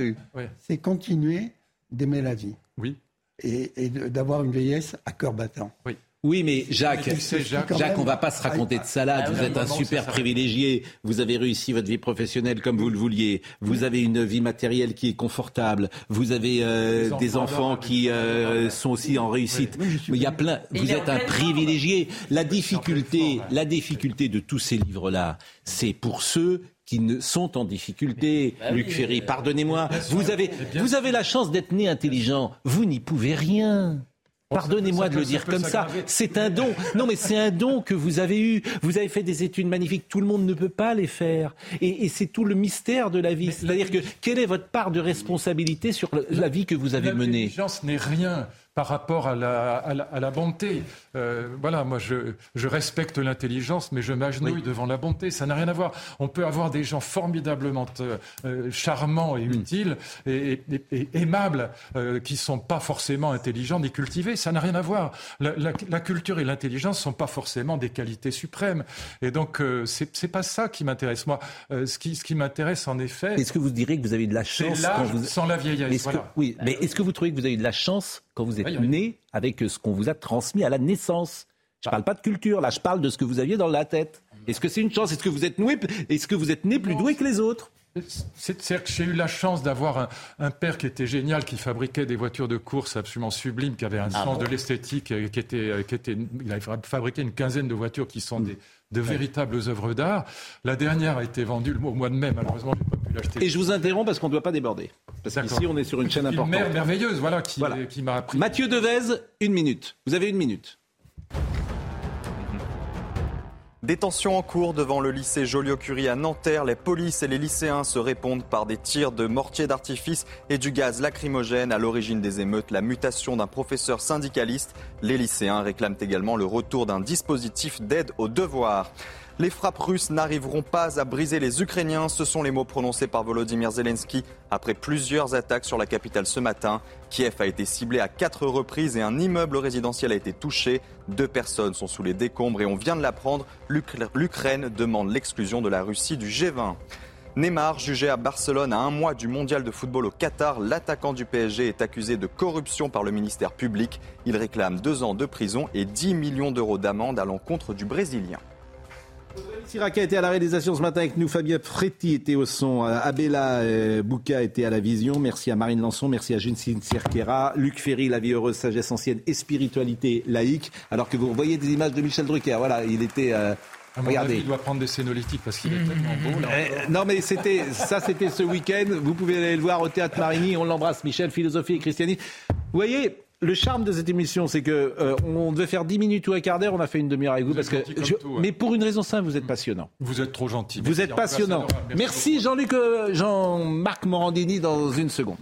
c'est continuer d'aimer la vie Oui. et, d'avoir une vieillesse à cœur battant. Oui, mais Jacques, Mais tu sais, Jacques- Jacques, on va pas se raconter de salade. Ah vous oui, êtes un comment super privilégié. Vous avez réussi votre vie professionnelle comme vous le vouliez. Vous avez une vie matérielle qui est confortable. Vous avez euh, Des enfants qui euh, sont aussi en réussite. Oui, il y a plein. Vous êtes un privilégié. La difficulté, la difficulté de tous ces livres-là, c'est pour ceux qui ne sont en difficulté. Bah oui, Luc Ferry, pardonnez-moi. Vous avez, vous avez la chance d'être né intelligent. Vous n'y pouvez rien. Pardonnez-moi de le dire comme ça. C'est un don. Non, mais c'est un don que vous avez eu. Vous avez fait des études magnifiques. Tout le monde ne peut pas les faire. Et, et c'est tout le mystère de la vie. C'est-à-dire que quelle est votre part de responsabilité sur la vie que vous avez menée? L'intelligence n'est rien par rapport à la, à la, à la bonté. Euh, voilà, moi je, je respecte l'intelligence, mais je m'agenouille devant la bonté. Ça n'a rien à voir. On peut avoir des gens formidablement euh, euh, charmants et utiles et, et- et aimables euh, qui sont pas forcément intelligents ni cultivés. Ça n'a rien à voir. La, la- la culture et l'intelligence sont pas forcément des qualités suprêmes. Et donc euh, c'est c'est pas ça qui m'intéresse. Moi, euh, ce qui, ce qui m'intéresse en effet, Est-ce que vous direz que vous avez eu de la chance quand vous... sans la vieillesse. Que-. Oui, mais est-ce que vous trouvez que vous avez eu de la chance quand vous êtes Oui, oui. né avec ce qu'on vous a transmis à la naissance Je parle pas de culture, là, je parle de ce que vous aviez dans la tête. Est-ce que c'est une chance? Est-ce que vous êtes né, est-ce que vous êtes né plus doué que les autres? C'est-à-dire que j'ai eu la chance d'avoir un, un père qui était génial, qui fabriquait des voitures de course absolument sublimes, qui avait un Ah sens bon de l'esthétique, euh, qui était, euh, qui était, il a fabriqué une quinzaine de voitures qui sont des, de véritables œuvres d'art. La dernière a été vendue au mois de mai, malheureusement, j'ai pas pu l'acheter. Et je vous interromps parce qu'on ne doit pas déborder. Parce qu'ici, on est sur une chaîne Une importante. mère merveilleuse, voilà, qui, Voilà. qui m'a appris. Mathieu Devez, une minute. Vous avez une minute. Détention en cours devant le lycée Joliot-Curie à Nanterre. Les polices et les lycéens se répondent par des tirs de mortier d'artifice et du gaz lacrymogène. À l'origine des émeutes, la mutation d'un professeur syndicaliste. Les lycéens réclament également le retour d'un dispositif d'aide aux devoirs. Les frappes russes n'arriveront pas à briser les Ukrainiens. Ce sont les mots prononcés par Volodymyr Zelensky après plusieurs attaques sur la capitale ce matin. Kiev a été ciblé à quatre reprises et un immeuble résidentiel a été touché. Deux personnes sont sous les décombres et on vient de l'apprendre. l'Ukra- L'Ukraine demande l'exclusion de la Russie du G20. Neymar, jugé à Barcelone à un mois du mondial de football au Qatar, l'attaquant du PSG est accusé de corruption par le ministère public. Il réclame deux ans de prison et 10 millions d'euros d'amende à l'encontre du Brésilien. Siraka était à la réalisation ce matin avec nous. Fabien Fretti était au son. euh, Abella euh, Bouka était à la vision. Merci à Marine Lançon. Merci à Juncine Cerquera. Luc Ferry, La vie heureuse, sagesse ancienne et spiritualité laïque. Alors que vous voyez des images de Michel Drucker. Voilà, il était. euh, regardez. avis, il doit prendre des sénolytiques parce qu'il est tellement beau. Là. Euh, non mais c'était ça c'était ce week-end. Vous pouvez aller le voir au théâtre Marigny. On l'embrasse, Michel, philosophie et christianisme. Vous voyez. Le charme de cette émission, c'est que euh, on devait faire 10 minutes ou un quart d'heure, on a fait une demi-heure avec vous, Vous parce que je- tout, ouais. mais pour une raison simple, vous êtes passionnant. Vous êtes trop gentil. Vous Merci, êtes passionnant. Merci Jean-Luc, euh, Jean-Marc Morandini dans une seconde.